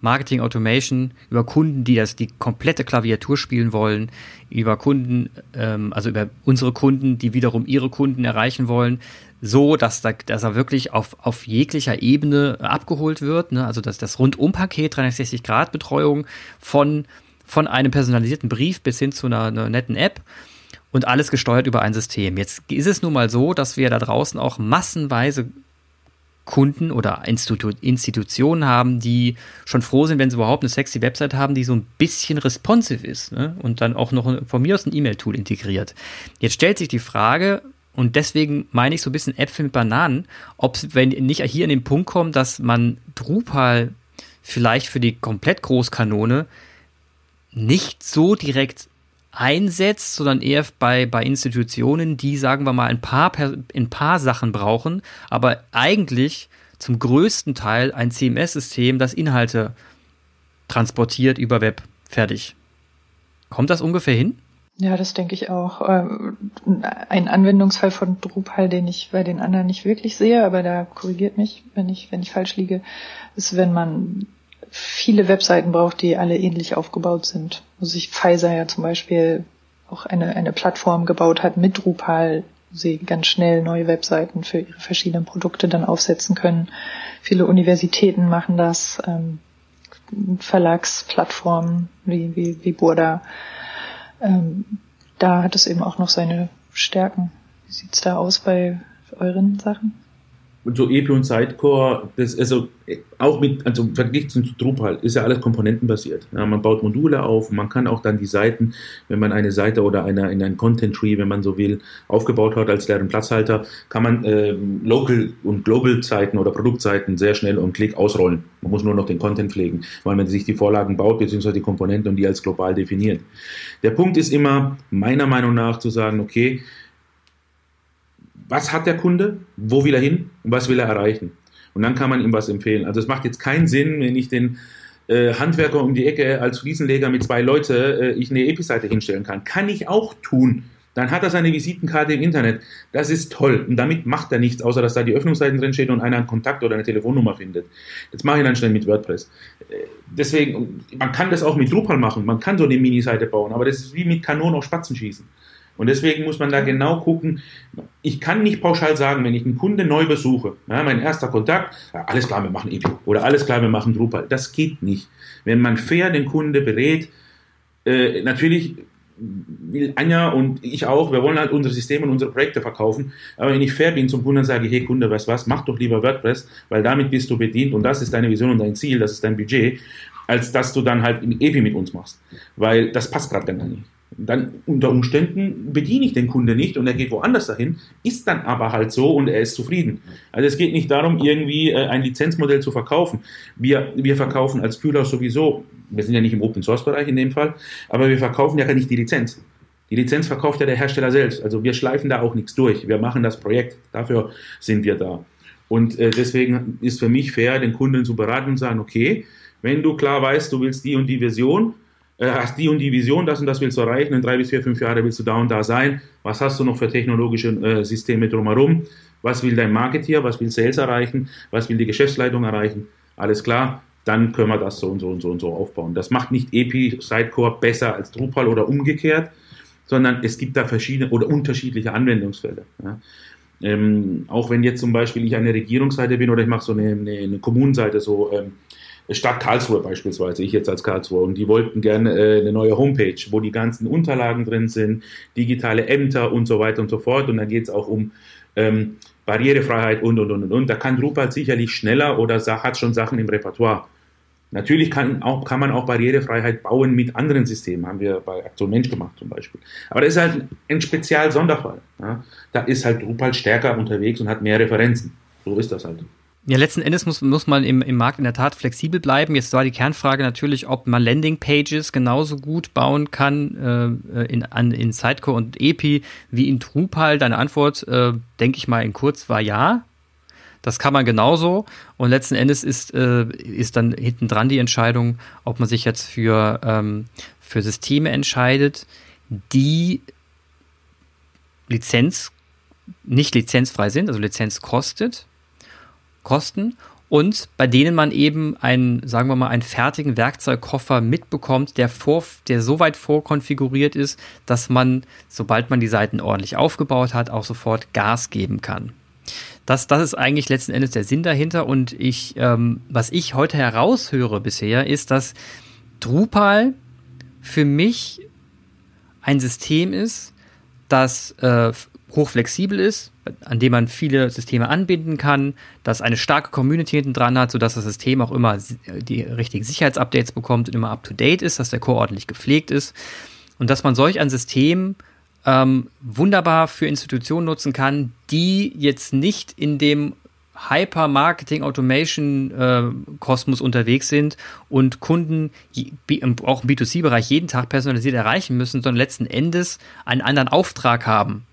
Speaker 2: Marketing Automation, über Kunden, die das die komplette Klaviatur spielen wollen, über Kunden, ähm, also über unsere Kunden, die wiederum ihre Kunden erreichen wollen, so dass da, dass er wirklich auf, auf jeglicher Ebene abgeholt wird. Ne? Also dass das Rundum-Paket 360 Grad Betreuung von von einem personalisierten Brief bis hin zu einer, einer netten App und alles gesteuert über ein System. Jetzt ist es nun mal so, dass wir da draußen auch massenweise Kunden oder Institu Institutionen haben, die schon froh sind, wenn sie überhaupt eine sexy Website haben, die so ein bisschen responsive ist ne? und dann auch noch von mir aus ein E-Mail-Tool integriert. Jetzt stellt sich die Frage, und deswegen meine ich so ein bisschen Äpfel mit Bananen, ob wenn nicht hier in den Punkt kommt, dass man Drupal vielleicht für die komplett Großkanone nicht so direkt einsetzt, sondern eher bei, bei Institutionen, die, sagen wir mal, ein paar, ein paar Sachen brauchen, aber eigentlich zum größten Teil ein CMS-System, das Inhalte transportiert über Web. Fertig. Kommt das ungefähr hin?
Speaker 4: Ja, das denke ich auch. Ähm, ein Anwendungsfall von Drupal, den ich bei den anderen nicht wirklich sehe, aber da korrigiert mich, wenn ich, wenn ich falsch liege, ist, wenn man viele Webseiten braucht, die alle ähnlich aufgebaut sind. Wo sich Pfizer ja zum Beispiel auch eine, eine Plattform gebaut hat mit Drupal, wo sie ganz schnell neue Webseiten für ihre verschiedenen Produkte dann aufsetzen können. Viele Universitäten machen das, ähm, Verlagsplattformen wie, wie, wie Burda. Ähm, da hat es eben auch noch seine Stärken. Wie sieht's da aus bei euren Sachen?
Speaker 3: Und so EP und Sidecore, das also auch mit, also im Vergleich zu Drupal ist ja alles komponentenbasiert. Ja, man baut Module auf, man kann auch dann die Seiten, wenn man eine Seite oder eine, in einen Content Tree, wenn man so will, aufgebaut hat als leeren Platzhalter, kann man äh, Local und Global Seiten oder Produktseiten sehr schnell und Klick ausrollen. Man muss nur noch den Content pflegen, weil man sich die Vorlagen baut, beziehungsweise die Komponenten und die als global definiert. Der Punkt ist immer, meiner Meinung nach, zu sagen, okay, was hat der Kunde, wo will er hin und was will er erreichen. Und dann kann man ihm was empfehlen. Also es macht jetzt keinen Sinn, wenn ich den äh, Handwerker um die Ecke als Fliesenleger mit zwei Leute äh, ich eine Epi-Seite hinstellen kann. Kann ich auch tun. Dann hat er seine Visitenkarte im Internet. Das ist toll. Und damit macht er nichts, außer dass da die Öffnungsseiten drin stehen und einer einen Kontakt oder eine Telefonnummer findet. Das mache ich dann schnell mit WordPress. Äh, deswegen, man kann das auch mit Drupal machen. Man kann so eine Mini-Seite bauen, aber das ist wie mit Kanonen auf Spatzen schießen. Und deswegen muss man da genau gucken. Ich kann nicht pauschal sagen, wenn ich einen Kunde neu besuche, ja, mein erster Kontakt, ja, alles klar, wir machen EPI oder alles klar, wir machen Drupal. Das geht nicht. Wenn man fair den Kunde berät, äh, natürlich will Anja und ich auch, wir wollen halt unsere Systeme und unsere Projekte verkaufen. Aber wenn ich fair bin zum Kunden und sage, hey Kunde, weißt was, mach doch lieber WordPress, weil damit bist du bedient und das ist deine Vision und dein Ziel, das ist dein Budget, als dass du dann halt ein EPI mit uns machst. Weil das passt gerade gar nicht. Dann unter Umständen bediene ich den Kunde nicht und er geht woanders dahin, ist dann aber halt so und er ist zufrieden. Also es geht nicht darum, irgendwie äh, ein Lizenzmodell zu verkaufen. Wir, wir verkaufen als Kühlhaus sowieso, wir sind ja nicht im Open Source Bereich in dem Fall, aber wir verkaufen ja gar nicht die Lizenz. Die Lizenz verkauft ja der Hersteller selbst. Also wir schleifen da auch nichts durch. Wir machen das Projekt. Dafür sind wir da. Und äh, deswegen ist für mich fair, den Kunden zu beraten und sagen, okay, wenn du klar weißt, du willst die und die Vision, äh, hast die und die Vision, das und das willst du erreichen, in drei bis vier, fünf Jahre willst du da und da sein, was hast du noch für technologische äh, Systeme drumherum, was will dein Marketeer, was will Sales erreichen, was will die Geschäftsleitung erreichen, alles klar, dann können wir das so und so und so und so aufbauen. Das macht nicht EPI Sidecore besser als Drupal oder umgekehrt, sondern es gibt da verschiedene oder unterschiedliche Anwendungsfälle. Ja. Ähm, auch wenn jetzt zum Beispiel ich eine Regierungsseite bin oder ich mache so eine, eine, eine Kommunenseite, so ähm, Stadt Karlsruhe beispielsweise, ich jetzt als Karlsruhe, und die wollten gerne äh, eine neue Homepage, wo die ganzen Unterlagen drin sind, digitale Ämter und so weiter und so fort. Und dann geht es auch um ähm, Barrierefreiheit und, und, und, und, und. Da kann Drupal sicherlich schneller oder hat schon Sachen im Repertoire. Natürlich kann, auch, kann man auch Barrierefreiheit bauen mit anderen Systemen, haben wir bei Aktion Mensch gemacht zum Beispiel. Aber das ist halt ein Spezial-Sonderfall. Ja. Da ist halt Drupal stärker unterwegs und hat mehr Referenzen. So ist das halt.
Speaker 2: Ja, letzten Endes muss, muss man im, im Markt in der Tat flexibel bleiben. Jetzt war die Kernfrage natürlich, ob man Landingpages genauso gut bauen kann äh, in, an, in Sidecore und EPI wie in Drupal. Deine Antwort, äh, denke ich mal, in kurz war ja. Das kann man genauso. Und letzten Endes ist, äh, ist dann hinten dran die Entscheidung, ob man sich jetzt für, ähm, für Systeme entscheidet, die Lizenz, nicht lizenzfrei sind, also Lizenz kostet kosten und bei denen man eben einen, sagen wir mal, einen fertigen Werkzeugkoffer mitbekommt, der, vor, der so weit vorkonfiguriert ist, dass man, sobald man die Seiten ordentlich aufgebaut hat, auch sofort Gas geben kann. Das, das ist eigentlich letzten Endes der Sinn dahinter. Und ich, ähm, was ich heute heraushöre bisher, ist, dass Drupal für mich ein System ist, das äh, hochflexibel ist, an dem man viele Systeme anbinden kann, das eine starke Community hinten dran hat, sodass das System auch immer die richtigen Sicherheitsupdates bekommt und immer up to date ist, dass der Core ordentlich gepflegt ist. Und dass man solch ein System ähm, wunderbar für Institutionen nutzen kann, die jetzt nicht in dem Hyper-Marketing Automation äh, unterwegs sind und Kunden auch im B2C-Bereich jeden Tag personalisiert erreichen müssen, sondern letzten Endes einen anderen Auftrag haben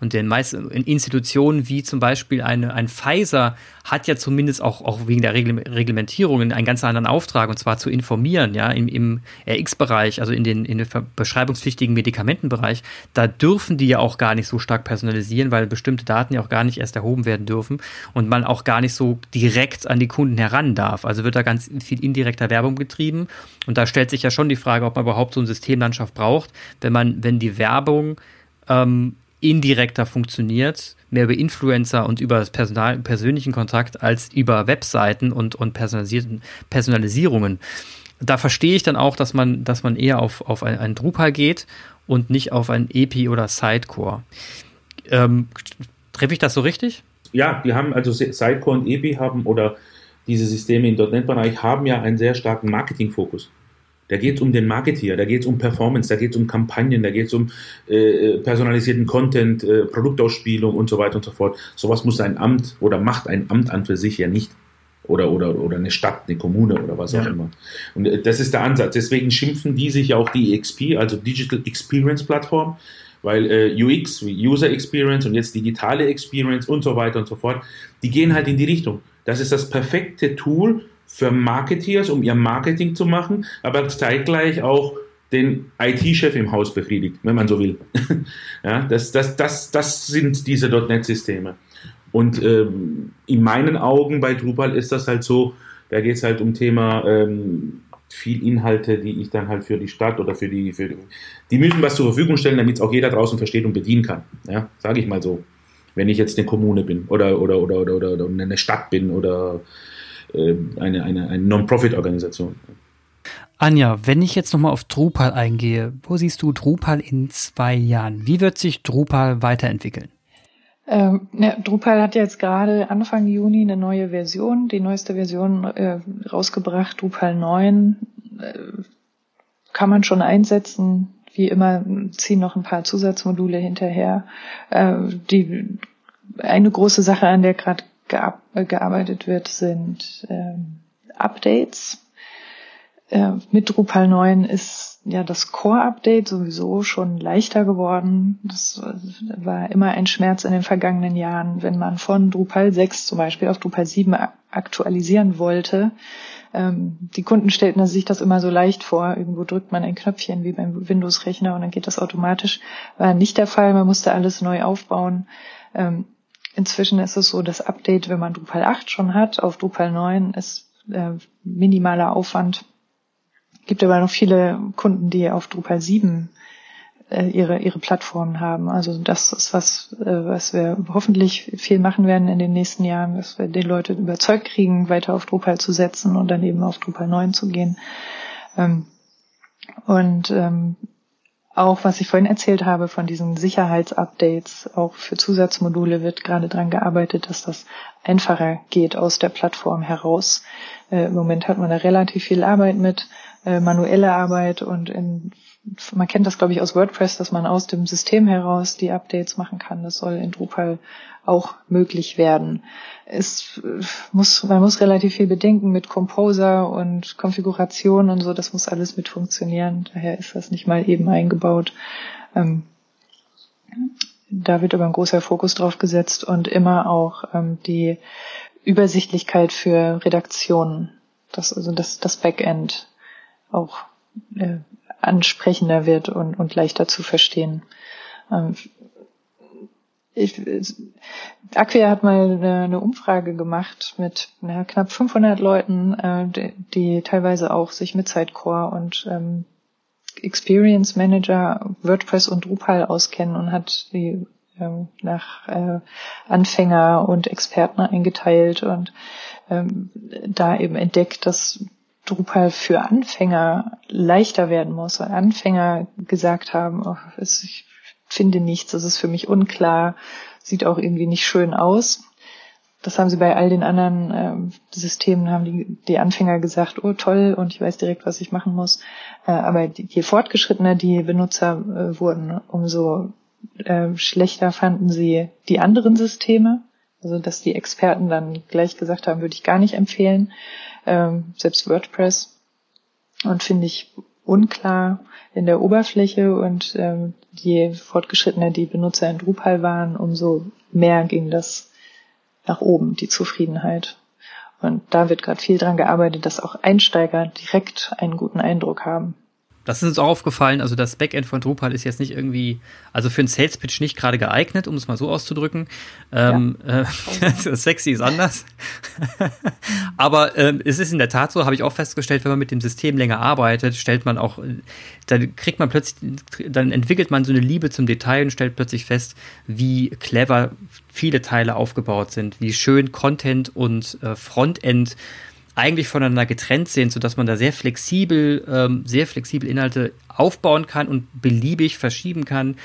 Speaker 2: und meisten Institutionen wie zum Beispiel eine, ein Pfizer hat ja zumindest auch, auch wegen der Reglementierungen einen ganz anderen Auftrag und zwar zu informieren, ja, im, im RX-Bereich, also in den, in den beschreibungspflichtigen Medikamentenbereich. Da dürfen die ja auch gar nicht so stark personalisieren, weil bestimmte Daten ja auch gar nicht erst erhoben werden dürfen und man auch gar nicht so direkt an die Kunden heran darf. Also wird da ganz viel indirekter Werbung getrieben und da stellt sich ja schon die Frage, ob man überhaupt so eine Systemlandschaft braucht, wenn man, wenn die Werbung ähm, indirekter funktioniert, mehr über Influencer und über das Personal, persönlichen Kontakt als über Webseiten und, und personalisierten Personalisierungen. Da verstehe ich dann auch, dass man, dass man eher auf, auf ein, ein Drupal geht und nicht auf ein EPI oder Sidecore. Ähm, treffe ich das so richtig?
Speaker 3: Ja, die haben also Sidecore und EPI haben oder diese Systeme im .NET-Bereich haben ja einen sehr starken Marketingfokus. Da geht es um den Marketeer, da geht es um Performance, da geht es um Kampagnen, da geht es um äh, äh, personalisierten Content, äh, Produktausspielung und so weiter und so fort. Sowas muss ein Amt oder macht ein Amt an für sich ja nicht. Oder, oder, oder eine Stadt, eine Kommune oder was ja. auch immer. Und äh, das ist der Ansatz. Deswegen schimpfen die sich ja auch die EXP, also Digital Experience Plattform, weil äh, UX User Experience und jetzt digitale Experience und so weiter und so fort, die gehen halt in die Richtung. Das ist das perfekte Tool für Marketeers, um ihr Marketing zu machen, aber zeitgleich auch den IT-Chef im Haus befriedigt, wenn man so will. *laughs* ja, das, das, das, das sind diese .NET-Systeme. Und ähm, in meinen Augen bei Drupal ist das halt so, da geht es halt um Thema ähm, viel Inhalte, die ich dann halt für die Stadt oder für die, für die müssen was zur Verfügung stellen, damit es auch jeder draußen versteht und bedienen kann. Ja, sage ich mal so. Wenn ich jetzt eine Kommune bin oder, oder, oder, oder, oder, oder eine Stadt bin oder eine, eine, eine Non-Profit-Organisation.
Speaker 2: Anja, wenn ich jetzt nochmal auf Drupal eingehe, wo siehst du Drupal in zwei Jahren? Wie wird sich Drupal weiterentwickeln?
Speaker 4: Ähm, ja, Drupal hat jetzt gerade Anfang Juni eine neue Version, die neueste Version äh, rausgebracht, Drupal 9. Äh, kann man schon einsetzen, wie immer ziehen noch ein paar Zusatzmodule hinterher. Äh, die eine große Sache, an der gerade gearbeitet wird, sind ähm, Updates. Äh, mit Drupal 9 ist ja das Core-Update sowieso schon leichter geworden. Das war immer ein Schmerz in den vergangenen Jahren, wenn man von Drupal 6 zum Beispiel auf Drupal 7 aktualisieren wollte. Ähm, die Kunden stellten sich das immer so leicht vor. Irgendwo drückt man ein Knöpfchen wie beim Windows-Rechner und dann geht das automatisch. War nicht der Fall. Man musste alles neu aufbauen. Ähm, inzwischen ist es so, das Update, wenn man Drupal 8 schon hat, auf Drupal 9 ist äh, minimaler Aufwand. Gibt aber noch viele Kunden, die auf Drupal 7 äh, ihre, ihre Plattformen haben. Also das ist was, äh, was wir hoffentlich viel machen werden in den nächsten Jahren, dass wir die Leute überzeugt kriegen, weiter auf Drupal zu setzen und dann eben auf Drupal 9 zu gehen. Ähm, und ähm, auch was ich vorhin erzählt habe von diesen Sicherheitsupdates, auch für Zusatzmodule wird gerade dran gearbeitet, dass das einfacher geht aus der Plattform heraus. Äh, Im Moment hat man da relativ viel Arbeit mit, äh, manuelle Arbeit und in man kennt das, glaube ich, aus WordPress, dass man aus dem System heraus die Updates machen kann. Das soll in Drupal auch möglich werden. Es muss, man muss relativ viel bedenken mit Composer und Konfiguration und so. Das muss alles mit funktionieren. Daher ist das nicht mal eben eingebaut. Ähm, da wird aber ein großer Fokus drauf gesetzt und immer auch ähm, die Übersichtlichkeit für Redaktionen. Das, also das, das Backend auch äh, ansprechender wird und, und leichter zu verstehen. Ähm, ich, Acquia hat mal eine, eine Umfrage gemacht mit na, knapp 500 Leuten, äh, die, die, teilweise auch sich mit Sidecore und ähm, Experience Manager, WordPress und Drupal auskennen und hat die ähm, nach äh, Anfänger und Experten eingeteilt und ähm, da eben entdeckt, dass Drupal für Anfänger leichter werden muss, weil Anfänger gesagt haben, oh, ich finde nichts, das ist für mich unklar, sieht auch irgendwie nicht schön aus. Das haben sie bei all den anderen äh, Systemen, haben die, die Anfänger gesagt, oh toll, und ich weiß direkt, was ich machen muss. Äh, aber die, je fortgeschrittener die Benutzer äh, wurden, umso äh, schlechter fanden sie die anderen Systeme. Also dass die Experten dann gleich gesagt haben, würde ich gar nicht empfehlen ähm, selbst WordPress. Und finde ich unklar in der Oberfläche und ähm, je fortgeschrittener die Benutzer in Drupal waren, umso mehr ging das nach oben, die Zufriedenheit. Und da wird gerade viel dran gearbeitet, dass auch Einsteiger direkt einen guten Eindruck haben.
Speaker 2: Das ist uns auch aufgefallen. Also das Backend von Drupal ist jetzt nicht irgendwie, also für einen Sales Pitch nicht gerade geeignet, um es mal so auszudrücken. Ähm, ja. äh, *laughs* sexy ist anders. *laughs* Aber ähm, es ist in der Tat so, habe ich auch festgestellt, wenn man mit dem System länger arbeitet, stellt man auch, dann kriegt man plötzlich, dann entwickelt man so eine Liebe zum Detail und stellt plötzlich fest, wie clever viele Teile aufgebaut sind, wie schön Content und äh, Frontend eigentlich voneinander getrennt sind, sodass man da sehr flexibel, ähm, sehr flexibel Inhalte aufbauen kann und beliebig verschieben kann.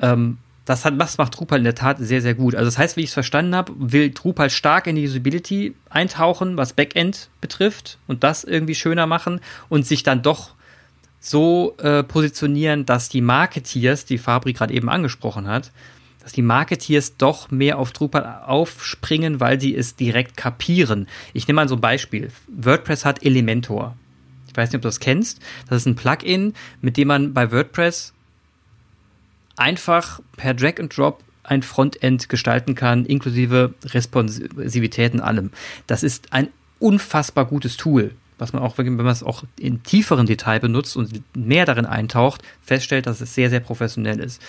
Speaker 2: Ähm, das, hat, das macht Drupal in der Tat sehr, sehr gut. Also das heißt, wie ich es verstanden habe, will Drupal stark in die Usability eintauchen, was Backend betrifft und das irgendwie schöner machen und sich dann doch so äh, positionieren, dass die Marketeers, die Fabri gerade eben angesprochen hat, dass die Marketeers doch mehr auf Drupal aufspringen, weil sie es direkt kapieren. Ich nehme mal so ein Beispiel. WordPress hat Elementor. Ich weiß nicht, ob du das kennst. Das ist ein Plugin, mit dem man bei WordPress einfach per Drag and Drop ein Frontend gestalten kann, inklusive Responsivität und allem. Das ist ein unfassbar gutes Tool, was man auch, wenn man es auch in tieferen Detail benutzt und mehr darin eintaucht, feststellt, dass es sehr, sehr professionell ist.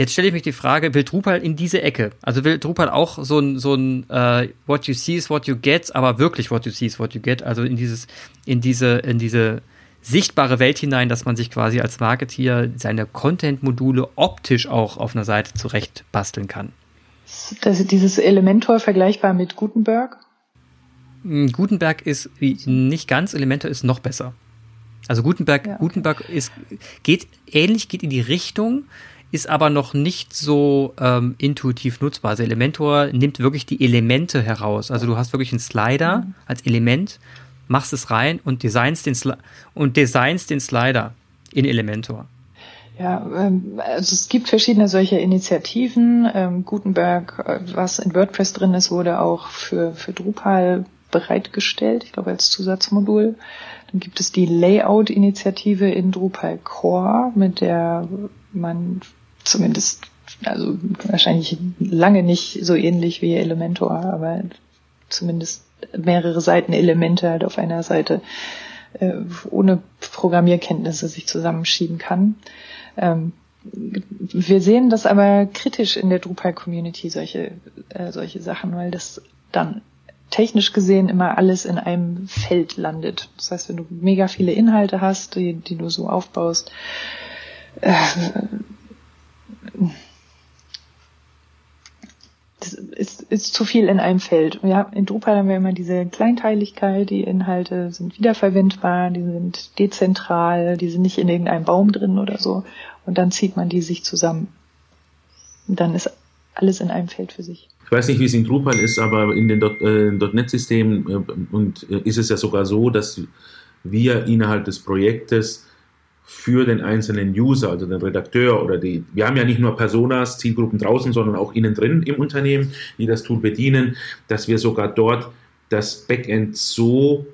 Speaker 2: Jetzt stelle ich mich die Frage, will Drupal in diese Ecke? Also will Drupal auch so ein, so ein uh, What you see is what you get, aber wirklich what you see is what you get, also in dieses, in diese, in diese sichtbare Welt hinein, dass man sich quasi als Marketeer seine Content-Module optisch auch auf einer Seite zurecht basteln kann.
Speaker 4: Das, dieses Elementor vergleichbar mit Gutenberg?
Speaker 2: Hm, Gutenberg ist nicht ganz, Elementor ist noch besser. Also Gutenberg, ja, okay. Gutenberg ist, geht ähnlich, geht in die Richtung, ist aber noch nicht so ähm, intuitiv nutzbar. Also Elementor nimmt wirklich die Elemente heraus. Also du hast wirklich einen Slider mhm. als Element, machst es rein und designst den, Sli und designst den Slider in Elementor.
Speaker 4: Ja, ähm, also es gibt verschiedene solcher Initiativen. Ähm, Gutenberg, äh, was in WordPress drin ist, wurde auch für, für Drupal bereitgestellt, ich glaube als Zusatzmodul. Dann gibt es die Layout-Initiative in Drupal Core, mit der man zumindest, also wahrscheinlich lange nicht so ähnlich wie Elementor, aber zumindest mehrere Seiten Elemente halt auf einer Seite äh, ohne Programmierkenntnisse sich zusammenschieben kann. Ähm, wir sehen das aber kritisch in der Drupal-Community, solche, äh, solche Sachen, weil das dann technisch gesehen immer alles in einem Feld landet. Das heißt, wenn du mega viele Inhalte hast, die, die du so aufbaust, äh, das ist, ist zu viel in einem Feld. Ja, in Drupal haben wir immer diese Kleinteiligkeit, die Inhalte sind wiederverwendbar, die sind dezentral, die sind nicht in irgendeinem Baum drin oder so. Und dann zieht man die sich zusammen. Und dann ist alles in einem Feld für sich.
Speaker 3: Ich weiß nicht, wie es in Drupal ist, aber in den äh, .NET-Systemen äh, äh, ist es ja sogar so, dass wir innerhalb des Projektes für den einzelnen User, also den Redakteur oder die, wir haben ja nicht nur Personas, Zielgruppen draußen, sondern auch innen drin im Unternehmen, die das Tool bedienen, dass wir sogar dort das Backend so,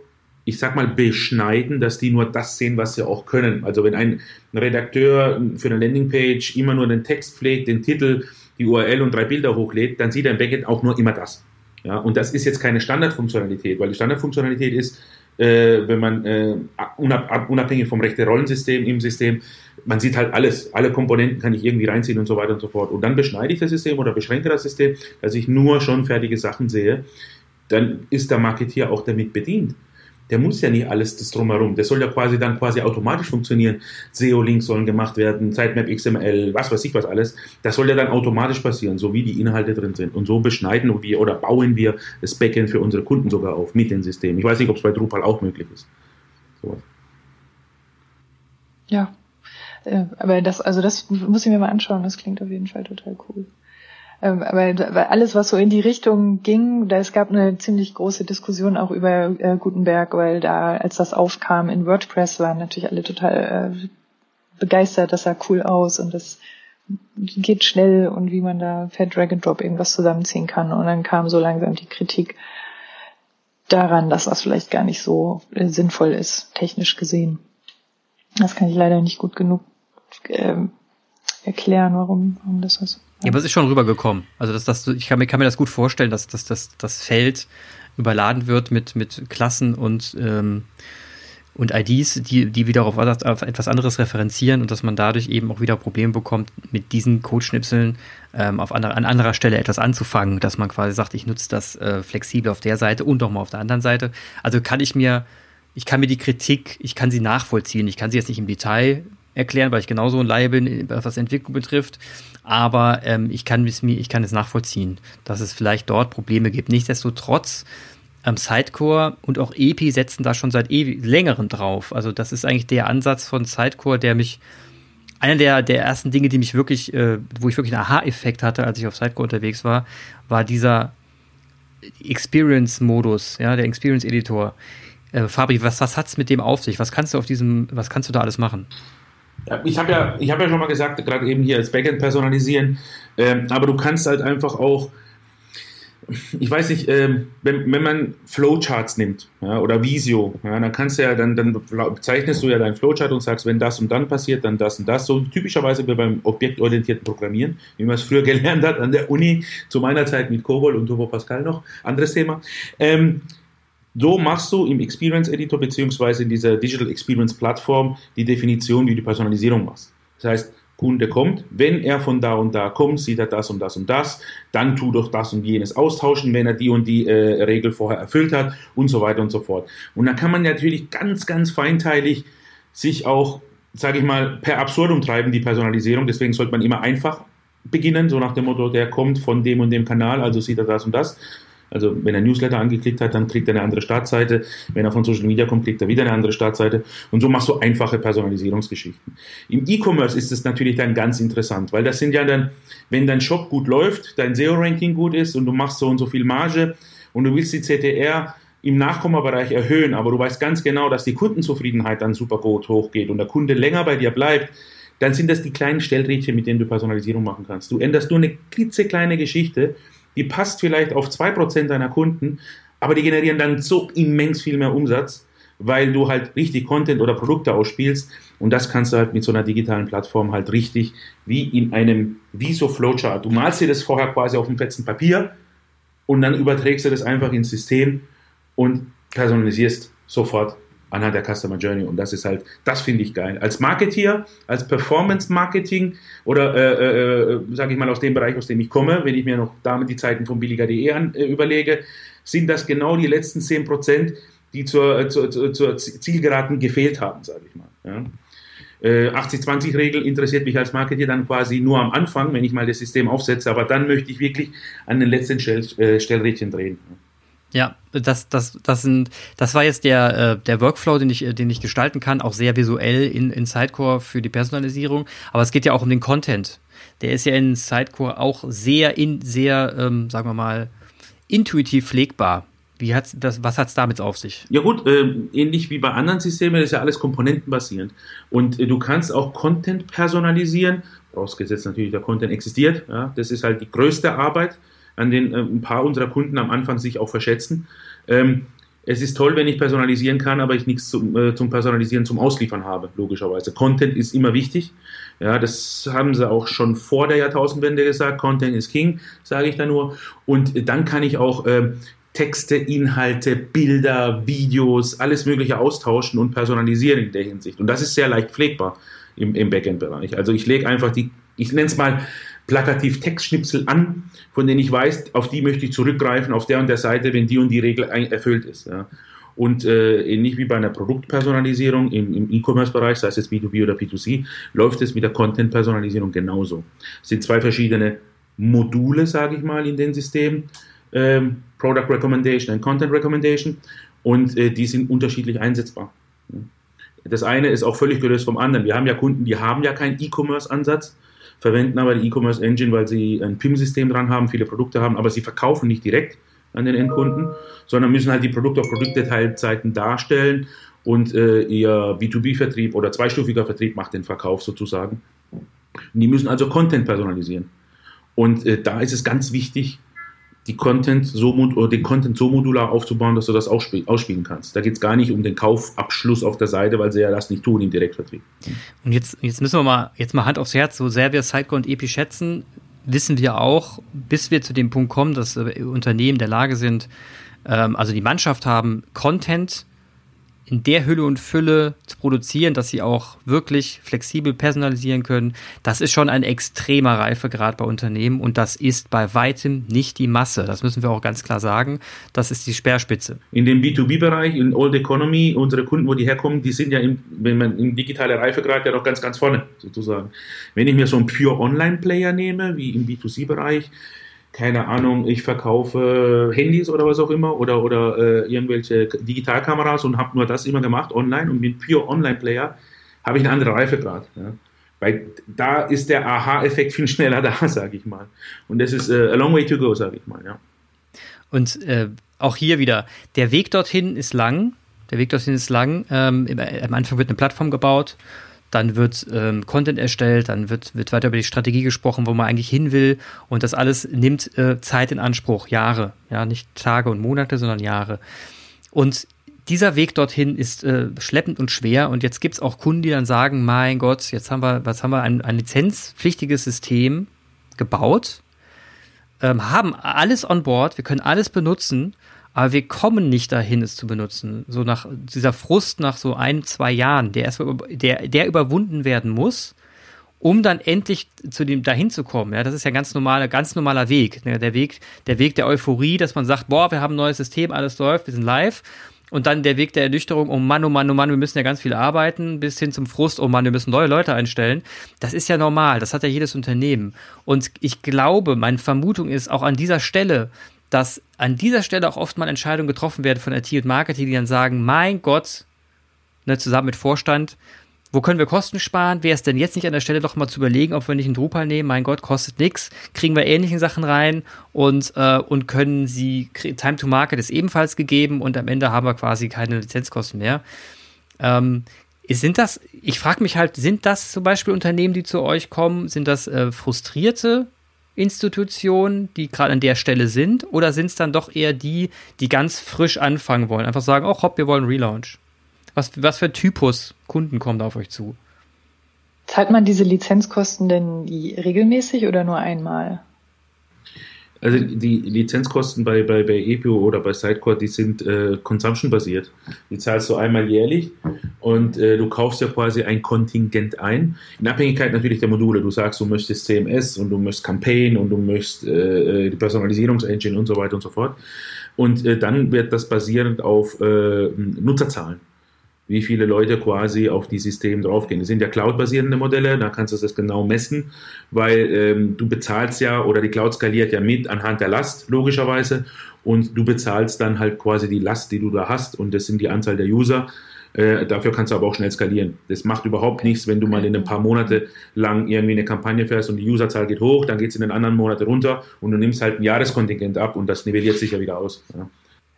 Speaker 3: ich sag mal, beschneiden, dass die nur das sehen, was sie auch können. Also wenn ein Redakteur für eine Landingpage immer nur den Text pflegt, den Titel, die URL und drei Bilder hochlädt, dann sieht im Backend auch nur immer das. Ja, und das ist jetzt keine Standardfunktionalität, weil die Standardfunktionalität ist, äh, wenn man äh, unabhängig vom rechte Rollensystem im System, man sieht halt alles, alle Komponenten kann ich irgendwie reinziehen und so weiter und so fort. Und dann beschneide ich das System oder beschränke das System, dass ich nur schon fertige Sachen sehe. Dann ist der Marketeer auch damit bedient der muss ja nicht alles das drumherum. Das soll ja quasi dann quasi automatisch funktionieren. SEO-Links sollen gemacht werden, Sitemap XML, was weiß ich was alles. Das soll ja dann automatisch passieren, so wie die Inhalte drin sind. Und so beschneiden wir oder bauen wir das Backend für unsere Kunden sogar auf mit dem System. Ich weiß nicht, ob es bei Drupal auch möglich ist. So.
Speaker 4: Ja, äh, aber das, also das muss ich mir mal anschauen. Das klingt auf jeden Fall total cool. Ähm, aber alles, was so in die Richtung ging, da es gab eine ziemlich große Diskussion auch über äh, Gutenberg, weil da, als das aufkam in WordPress, waren natürlich alle total äh, begeistert, das sah cool aus und das geht schnell und wie man da per Drag and Drop irgendwas zusammenziehen kann. Und dann kam so langsam die Kritik daran, dass das vielleicht gar nicht so äh, sinnvoll ist, technisch gesehen. Das kann ich leider nicht gut genug äh, erklären, warum, warum das so ist.
Speaker 2: Ja, aber es ist schon rübergekommen. Also das, das, ich kann, kann mir das gut vorstellen, dass, dass, dass das Feld überladen wird mit, mit Klassen und, ähm, und IDs, die, die wieder auf, auf etwas anderes referenzieren und dass man dadurch eben auch wieder Probleme bekommt, mit diesen Codeschnipseln ähm, auf andere, an anderer Stelle etwas anzufangen, dass man quasi sagt, ich nutze das äh, flexibel auf der Seite und auch mal auf der anderen Seite. Also kann ich mir, ich kann mir die Kritik, ich kann sie nachvollziehen. Ich kann sie jetzt nicht im Detail erklären, weil ich genauso ein Laie bin, was Entwicklung betrifft. Aber ähm, ich, kann es ich kann es nachvollziehen, dass es vielleicht dort Probleme gibt. Nichtsdestotrotz, ähm, Sidecore und auch EPI setzen da schon seit ewig längeren drauf. Also das ist eigentlich der Ansatz von Sidecore, der mich einer der, der ersten Dinge, die mich wirklich, äh, wo ich wirklich einen Aha-Effekt hatte, als ich auf Sidecore unterwegs war, war dieser Experience-Modus, ja, der Experience-Editor. Äh, Fabri, was, was hat's mit dem auf sich? Was kannst du auf diesem, was kannst du da alles machen?
Speaker 3: Ich habe ja, hab ja schon mal gesagt, gerade eben hier als Backend personalisieren, ähm, aber du kannst halt einfach auch, ich weiß nicht, ähm, wenn, wenn man Flowcharts nimmt ja, oder Visio, ja, dann kannst du ja, dann, dann bezeichnest du ja deinen Flowchart und sagst, wenn das und dann passiert, dann das und das. So typischerweise wie beim objektorientierten Programmieren, wie man es früher gelernt hat an der Uni, zu meiner Zeit mit Cobol und Turbo Pascal noch, anderes Thema. Ähm, so machst du im Experience Editor beziehungsweise in dieser Digital Experience Plattform die Definition, wie du Personalisierung machst. Das heißt, Kunde kommt, wenn er von da und da kommt, sieht er das und das und das, dann tu doch das und jenes austauschen, wenn er die und die äh, Regel vorher erfüllt hat und so weiter und so fort. Und dann kann man natürlich ganz, ganz feinteilig sich auch, sage ich mal, per Absurdum treiben, die Personalisierung. Deswegen sollte man immer einfach beginnen, so nach dem Motto, der kommt von dem und dem Kanal, also sieht er das und das. Also wenn er Newsletter angeklickt hat, dann kriegt er eine andere Startseite. Wenn er von Social Media kommt, kriegt er wieder eine andere Startseite. Und so machst du einfache Personalisierungsgeschichten. Im E-Commerce ist es natürlich dann ganz interessant, weil das sind ja dann, wenn dein Shop gut läuft, dein SEO-Ranking gut ist und du machst so und so viel Marge und du willst die CTR im Nachkommabereich erhöhen, aber du weißt ganz genau, dass die Kundenzufriedenheit dann super gut hochgeht und der Kunde länger bei dir bleibt, dann sind das die kleinen Stellrädchen, mit denen du Personalisierung machen kannst. Du änderst nur eine klitzekleine Geschichte, die passt vielleicht auf 2% deiner Kunden, aber die generieren dann so immens viel mehr Umsatz, weil du halt richtig Content oder Produkte ausspielst und das kannst du halt mit so einer digitalen Plattform halt richtig wie in einem Viso Flowchart. Du malst dir das vorher quasi auf einem fetzen Papier und dann überträgst du das einfach ins System und personalisierst sofort anhand der Customer Journey. Und das ist halt, das finde ich geil. Als Marketeer, als Performance Marketing oder, äh, äh, sage ich mal, aus dem Bereich, aus dem ich komme, wenn ich mir noch damit die Zeiten von billiger.de äh, überlege, sind das genau die letzten 10 Prozent, die zur, äh, zur, zur Zielgeraden gefehlt haben, sage ich mal. Ja. 80-20-Regel äh, interessiert mich als Marketer dann quasi nur am Anfang, wenn ich mal das System aufsetze, aber dann möchte ich wirklich an den letzten Stell, äh, Stellrädchen drehen.
Speaker 2: Ja, das, das, das sind, das war jetzt der, äh, der Workflow, den ich, den ich gestalten kann, auch sehr visuell in, in Sidecore für die Personalisierung. Aber es geht ja auch um den Content. Der ist ja in Sidecore auch sehr, in, sehr, ähm, sagen wir mal, intuitiv pflegbar. Wie hat's das, was hat es damit auf sich?
Speaker 3: Ja gut, äh, ähnlich wie bei anderen Systemen ist ja alles komponentenbasierend. Und äh, du kannst auch Content personalisieren, vorausgesetzt natürlich der Content existiert. Ja, das ist halt die größte Arbeit an den äh, ein paar unserer Kunden am Anfang sich auch verschätzen. Ähm, es ist toll, wenn ich personalisieren kann, aber ich nichts zum, äh, zum Personalisieren, zum Ausliefern habe, logischerweise. Content ist immer wichtig. Ja, das haben sie auch schon vor der Jahrtausendwende gesagt. Content ist King, sage ich da nur. Und dann kann ich auch äh, Texte, Inhalte, Bilder, Videos, alles Mögliche austauschen und personalisieren in der Hinsicht. Und das ist sehr leicht pflegbar im, im Backend-Bereich. Also ich lege einfach die, ich nenne es mal plakativ Textschnipsel an, von denen ich weiß, auf die möchte ich zurückgreifen, auf der und der Seite, wenn die und die Regel erfüllt ist. Ja. Und äh, ähnlich wie bei einer Produktpersonalisierung im, im E-Commerce-Bereich, sei es jetzt B2B oder B2C, läuft es mit der Content-Personalisierung genauso. Es sind zwei verschiedene Module, sage ich mal, in den Systemen. Ähm, Product Recommendation und Content Recommendation und äh, die sind unterschiedlich einsetzbar. Das eine ist auch völlig gelöst vom anderen. Wir haben ja Kunden, die haben ja keinen E-Commerce-Ansatz, verwenden aber die E-Commerce Engine, weil sie ein PIM-System dran haben, viele Produkte haben, aber sie verkaufen nicht direkt an den Endkunden, sondern müssen halt die Produkt- auf Produktdetailzeiten darstellen und äh, ihr B2B-Vertrieb oder zweistufiger Vertrieb macht den Verkauf sozusagen. Und die müssen also Content personalisieren. Und äh, da ist es ganz wichtig, die Content so, oder den Content so modular aufzubauen, dass du das ausspielen kannst. Da geht es gar nicht um den Kaufabschluss auf der Seite, weil sie ja das nicht tun im Direktvertrieb.
Speaker 2: Und jetzt, jetzt müssen wir mal, jetzt mal Hand aufs Herz, so sehr wir Sidecore und Epi schätzen, wissen wir auch, bis wir zu dem Punkt kommen, dass äh, Unternehmen der Lage sind, ähm, also die Mannschaft haben, Content in der Hülle und Fülle zu produzieren, dass sie auch wirklich flexibel personalisieren können, das ist schon ein extremer Reifegrad bei Unternehmen und das ist bei weitem nicht die Masse. Das müssen wir auch ganz klar sagen. Das ist die Speerspitze.
Speaker 3: In dem B2B-Bereich, in Old Economy, unsere Kunden, wo die herkommen, die sind ja im, wenn man im digitalen Reifegrad ja noch ganz, ganz vorne sozusagen. Wenn ich mir so einen Pure Online-Player nehme, wie im B2C-Bereich, keine Ahnung, ich verkaufe Handys oder was auch immer oder, oder äh, irgendwelche Digitalkameras und habe nur das immer gemacht online und bin pure Online-Player, habe ich einen anderen Reifegrad. Ja. Weil da ist der Aha-Effekt viel *laughs* schneller da, sage ich mal. Und das ist äh, a long way to go, sage ich mal. Ja.
Speaker 2: Und äh, auch hier wieder, der Weg dorthin ist lang. Der Weg dorthin ist lang. Ähm, am Anfang wird eine Plattform gebaut dann wird ähm, Content erstellt, dann wird, wird weiter über die Strategie gesprochen, wo man eigentlich hin will. Und das alles nimmt äh, Zeit in Anspruch, Jahre. Ja, nicht Tage und Monate, sondern Jahre. Und dieser Weg dorthin ist äh, schleppend und schwer. Und jetzt gibt es auch Kunden, die dann sagen: Mein Gott, jetzt haben wir, was haben wir, ein, ein lizenzpflichtiges System gebaut, ähm, haben alles on board, wir können alles benutzen aber wir kommen nicht dahin, es zu benutzen. So nach dieser Frust nach so ein, zwei Jahren, der erstmal, der, der überwunden werden muss, um dann endlich zu dem dahin zu kommen. Ja, das ist ja ganz normaler, ganz normaler Weg. Ne? Der Weg, der Weg der Euphorie, dass man sagt, boah, wir haben ein neues System, alles läuft, wir sind live. Und dann der Weg der Ernüchterung, oh Mann, oh Mann, oh Mann, wir müssen ja ganz viel arbeiten, bis hin zum Frust, oh Mann, wir müssen neue Leute einstellen. Das ist ja normal, das hat ja jedes Unternehmen. Und ich glaube, meine Vermutung ist auch an dieser Stelle, dass an dieser Stelle auch oft mal Entscheidungen getroffen werden von IT und Marketing, die dann sagen, mein Gott, ne, zusammen mit Vorstand, wo können wir Kosten sparen? Wäre es denn jetzt nicht an der Stelle doch mal zu überlegen, ob wir nicht einen Drupal nehmen? Mein Gott, kostet nichts, kriegen wir ähnliche Sachen rein und, äh, und können sie, Time to Market ist ebenfalls gegeben und am Ende haben wir quasi keine Lizenzkosten mehr. Ähm, Sind das, ich frage mich halt, sind das zum Beispiel Unternehmen, die zu euch kommen, sind das äh, frustrierte Institutionen, die gerade an der Stelle sind, oder sind es dann doch eher die, die ganz frisch anfangen wollen? Einfach sagen, oh hopp, wir wollen Relaunch. Was, was für Typus Kunden kommen da auf euch zu?
Speaker 4: Zahlt man diese Lizenzkosten denn regelmäßig oder nur einmal?
Speaker 3: Also die Lizenzkosten bei, bei, bei EPO oder bei Sidecore, die sind äh, consumption-basiert. Die zahlst du einmal jährlich und äh, du kaufst ja quasi ein Kontingent ein. In Abhängigkeit natürlich der Module. Du sagst, du möchtest CMS und du möchtest Campaign und du möchtest äh, äh, die Personalisierungsengine und so weiter und so fort. Und äh, dann wird das basierend auf äh, Nutzerzahlen wie viele Leute quasi auf die Systeme draufgehen. Das sind ja Cloud-basierende Modelle, da kannst du das genau messen, weil ähm, du bezahlst ja oder die Cloud skaliert ja mit anhand der Last, logischerweise, und du bezahlst dann halt quasi die Last, die du da hast, und das sind die Anzahl der User. Äh, dafür kannst du aber auch schnell skalieren. Das macht überhaupt nichts, wenn du mal in ein paar Monate lang irgendwie eine Kampagne fährst und die Userzahl geht hoch, dann geht es in den anderen Monaten runter und du nimmst halt ein Jahreskontingent ab und das nivelliert sich ja wieder aus. Ja.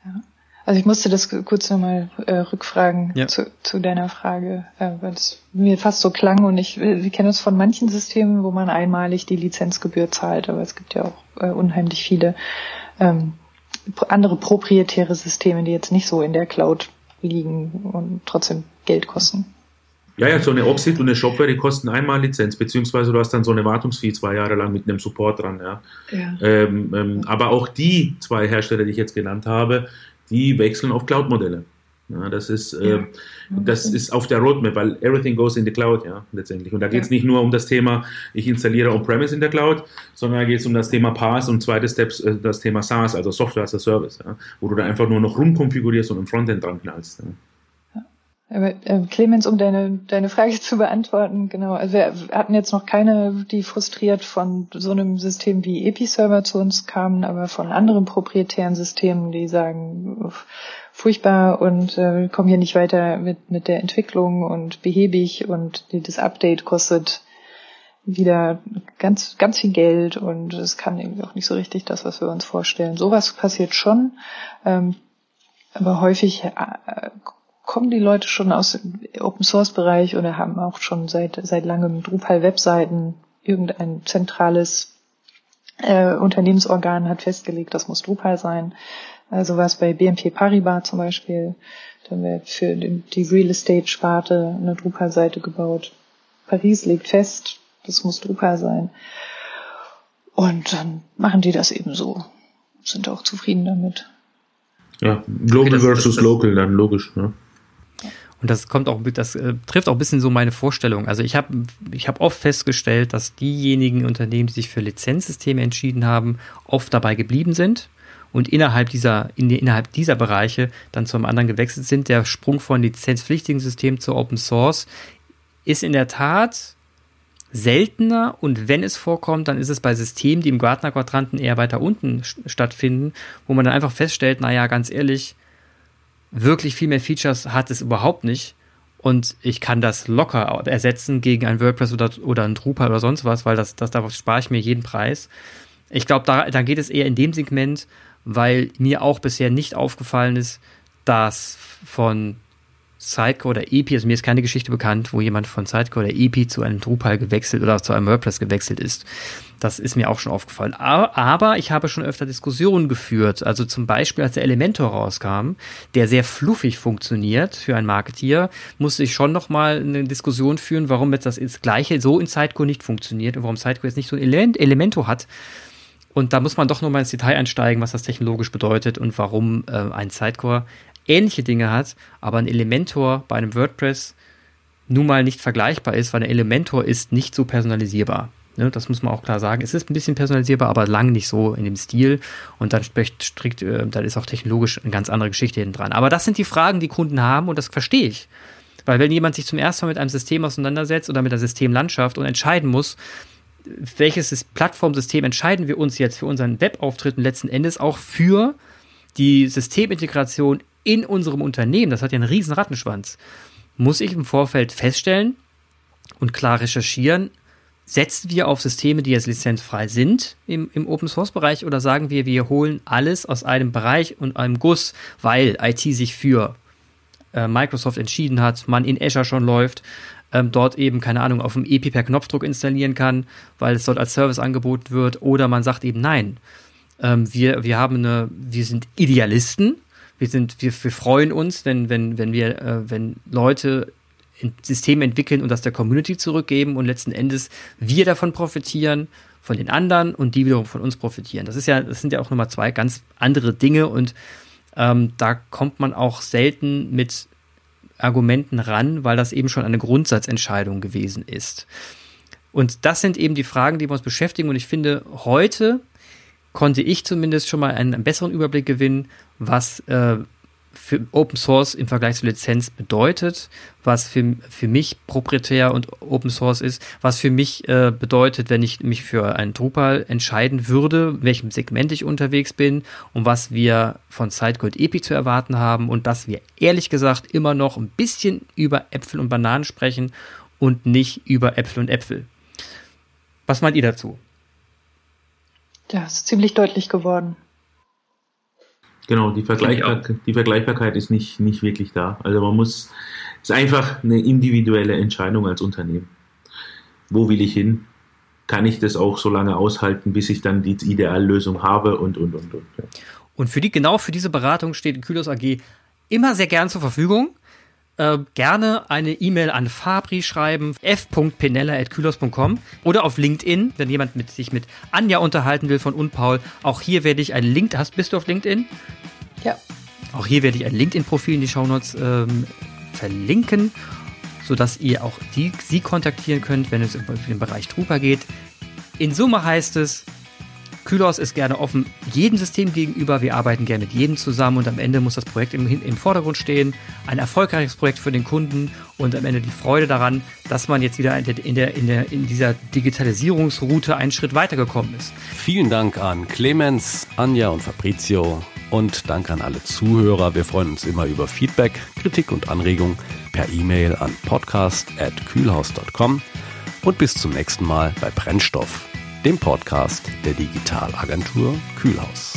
Speaker 4: ja. Also ich musste das kurz nochmal äh, rückfragen ja. zu, zu deiner Frage, äh, weil es mir fast so klang und ich, wir kennen es von manchen Systemen, wo man einmalig die Lizenzgebühr zahlt, aber es gibt ja auch äh, unheimlich viele ähm, andere proprietäre Systeme, die jetzt nicht so in der Cloud liegen und trotzdem Geld kosten.
Speaker 3: Ja, ja, so eine Oxid und eine Shopware, die kosten einmal Lizenz, beziehungsweise du hast dann so eine Wartungsfee zwei Jahre lang mit einem Support dran, ja. ja. Ähm, ähm, aber auch die zwei Hersteller, die ich jetzt genannt habe, die wechseln auf Cloud-Modelle. Ja, das ist, äh, ja. das ist auf der Roadmap, weil everything goes in the cloud, ja, letztendlich. Und da geht es ja. nicht nur um das Thema, ich installiere on-premise in der Cloud, sondern da geht es um das Thema PaaS und zweites Steps, äh, das Thema SaaS, also Software as a Service, ja, wo du da einfach nur noch rumkonfigurierst und im Frontend dran knallst. Ja.
Speaker 4: Aber, äh, Clemens, um deine, deine Frage *laughs* zu beantworten, genau, also wir hatten jetzt noch keine, die frustriert von so einem System wie Episerver zu uns kamen, aber von anderen proprietären Systemen, die sagen, furchtbar und äh, kommen hier nicht weiter mit, mit der Entwicklung und behäbig und das Update kostet wieder ganz, ganz viel Geld und es kann irgendwie auch nicht so richtig das, was wir uns vorstellen. Sowas passiert schon, ähm, aber häufig äh, kommen die Leute schon aus dem Open Source Bereich oder haben auch schon seit, seit langem Drupal Webseiten irgendein zentrales äh, Unternehmensorgan hat festgelegt, das muss Drupal sein. Also was bei BNP Paribas zum Beispiel, da wird für die Real Estate Sparte eine Drupal-Seite gebaut. Paris legt fest, das muss Drupal sein. Und dann machen die das eben so. Sind auch zufrieden damit.
Speaker 3: Ja, Global okay, das, versus das, das, Local dann logisch. Ne?
Speaker 2: Und das kommt auch, das äh, trifft auch ein bisschen so meine Vorstellung. Also ich habe ich hab oft festgestellt, dass diejenigen Unternehmen, die sich für Lizenzsysteme entschieden haben, oft dabei geblieben sind und innerhalb dieser, in, innerhalb dieser Bereiche dann zum anderen gewechselt sind. Der Sprung von lizenzpflichtigen Systemen zu Open Source ist in der Tat seltener und wenn es vorkommt, dann ist es bei Systemen, die im Gartner-Quadranten eher weiter unten stattfinden, wo man dann einfach feststellt, naja, ganz ehrlich, wirklich viel mehr Features hat es überhaupt nicht. Und ich kann das locker ersetzen gegen ein WordPress oder, oder ein Drupal oder sonst was, weil das, das darauf spare ich mir jeden Preis. Ich glaube, da, da geht es eher in dem Segment, weil mir auch bisher nicht aufgefallen ist, dass von Sidecore oder EP, also mir ist keine Geschichte bekannt, wo jemand von Sidecore oder EP zu einem Drupal gewechselt oder zu einem WordPress gewechselt ist. Das ist mir auch schon aufgefallen. Aber ich habe schon öfter Diskussionen geführt. Also zum Beispiel, als der Elementor rauskam, der sehr fluffig funktioniert für ein Marketier, musste ich schon nochmal eine Diskussion führen, warum jetzt das, Gleiche so in Sidecore nicht funktioniert und warum Sidecore jetzt nicht so ein Elementor hat. Und da muss man doch nochmal ins Detail einsteigen, was das technologisch bedeutet und warum äh, ein Sidecore ähnliche Dinge hat, aber ein Elementor bei einem WordPress nun mal nicht vergleichbar ist, weil ein Elementor ist nicht so personalisierbar. Ne, das muss man auch klar sagen. Es ist ein bisschen personalisierbar, aber lang nicht so in dem Stil. Und dann strikt, äh, dann ist auch technologisch eine ganz andere Geschichte hinten dran. Aber das sind die Fragen, die Kunden haben und das verstehe ich. Weil wenn jemand sich zum ersten Mal mit einem System auseinandersetzt oder mit der Systemlandschaft und entscheiden muss, welches Plattformsystem entscheiden wir uns jetzt für unseren Webauftritt und letzten Endes auch für die Systemintegration in unserem Unternehmen, das hat ja einen riesen Rattenschwanz, muss ich im Vorfeld feststellen und klar recherchieren, setzen wir auf Systeme, die jetzt lizenzfrei sind im, im Open Source Bereich oder sagen wir, wir holen alles aus einem Bereich und einem Guss, weil IT sich für äh, Microsoft entschieden hat, man in Azure schon läuft, ähm, dort eben, keine Ahnung, auf dem EP per Knopfdruck installieren kann, weil es dort als Service angeboten wird, oder man sagt eben nein. Ähm, wir, wir haben eine, wir sind Idealisten, wir sind, wir, wir freuen uns, wenn, wenn, wenn wir, äh, wenn Leute ein System entwickeln und das der Community zurückgeben und letzten Endes wir davon profitieren, von den anderen und die wiederum von uns profitieren. Das ist ja, das sind ja auch nochmal zwei ganz andere Dinge und ähm, da kommt man auch selten mit Argumenten ran, weil das eben schon eine Grundsatzentscheidung gewesen ist. Und das sind eben die Fragen, die wir uns beschäftigen. Und ich finde, heute konnte ich zumindest schon mal einen, besseren Überblick gewinnen, was äh, für Open Source im Vergleich zur Lizenz bedeutet, was für, für mich proprietär und Open Source ist, was für mich äh, bedeutet, wenn ich mich für einen Drupal entscheiden würde, in welchem Segment ich unterwegs bin und was wir von SideCode Epi zu erwarten haben und dass wir ehrlich gesagt immer noch ein bisschen über Äpfel und Bananen sprechen und nicht über Äpfel und Äpfel. Was meint ihr dazu?
Speaker 4: Ja, ist ziemlich deutlich geworden.
Speaker 3: Genau, die, Vergleichbar die Vergleichbarkeit ist nicht, nicht wirklich da. Also man muss, es ist einfach eine individuelle Entscheidung als Unternehmen. Wo will ich hin? Kann ich das auch so lange aushalten, bis ich dann die Ideallösung habe und, und, und, und. Ja.
Speaker 2: Und für die, genau für diese Beratung steht Kylos AG immer sehr gern zur Verfügung. Äh, gerne eine E-Mail an Fabri schreiben, f.penella.kylos.com oder auf LinkedIn, wenn jemand mit, sich mit Anja unterhalten will von Unpaul. Auch hier werde ich einen Link, hast, bist du auf LinkedIn?
Speaker 4: Ja.
Speaker 2: Auch hier werde ich ein LinkedIn-Profil in die Shownotes ähm, verlinken, sodass ihr auch die, sie kontaktieren könnt, wenn es um den Bereich Trooper geht. In Summe heißt es, Kylos ist gerne offen jedem System gegenüber. Wir arbeiten gerne mit jedem zusammen und am Ende muss das Projekt im, im Vordergrund stehen. Ein erfolgreiches Projekt für den Kunden und am Ende die Freude daran, dass man jetzt wieder in, der, in, der, in, der, in dieser Digitalisierungsroute einen Schritt weitergekommen ist.
Speaker 1: Vielen Dank an Clemens, Anja und Fabrizio und danke an alle Zuhörer. Wir freuen uns immer über Feedback, Kritik und Anregung per E-Mail an podcast.kühlhaus.com und bis zum nächsten Mal bei Brennstoff dem Podcast der Digitalagentur Kühlhaus.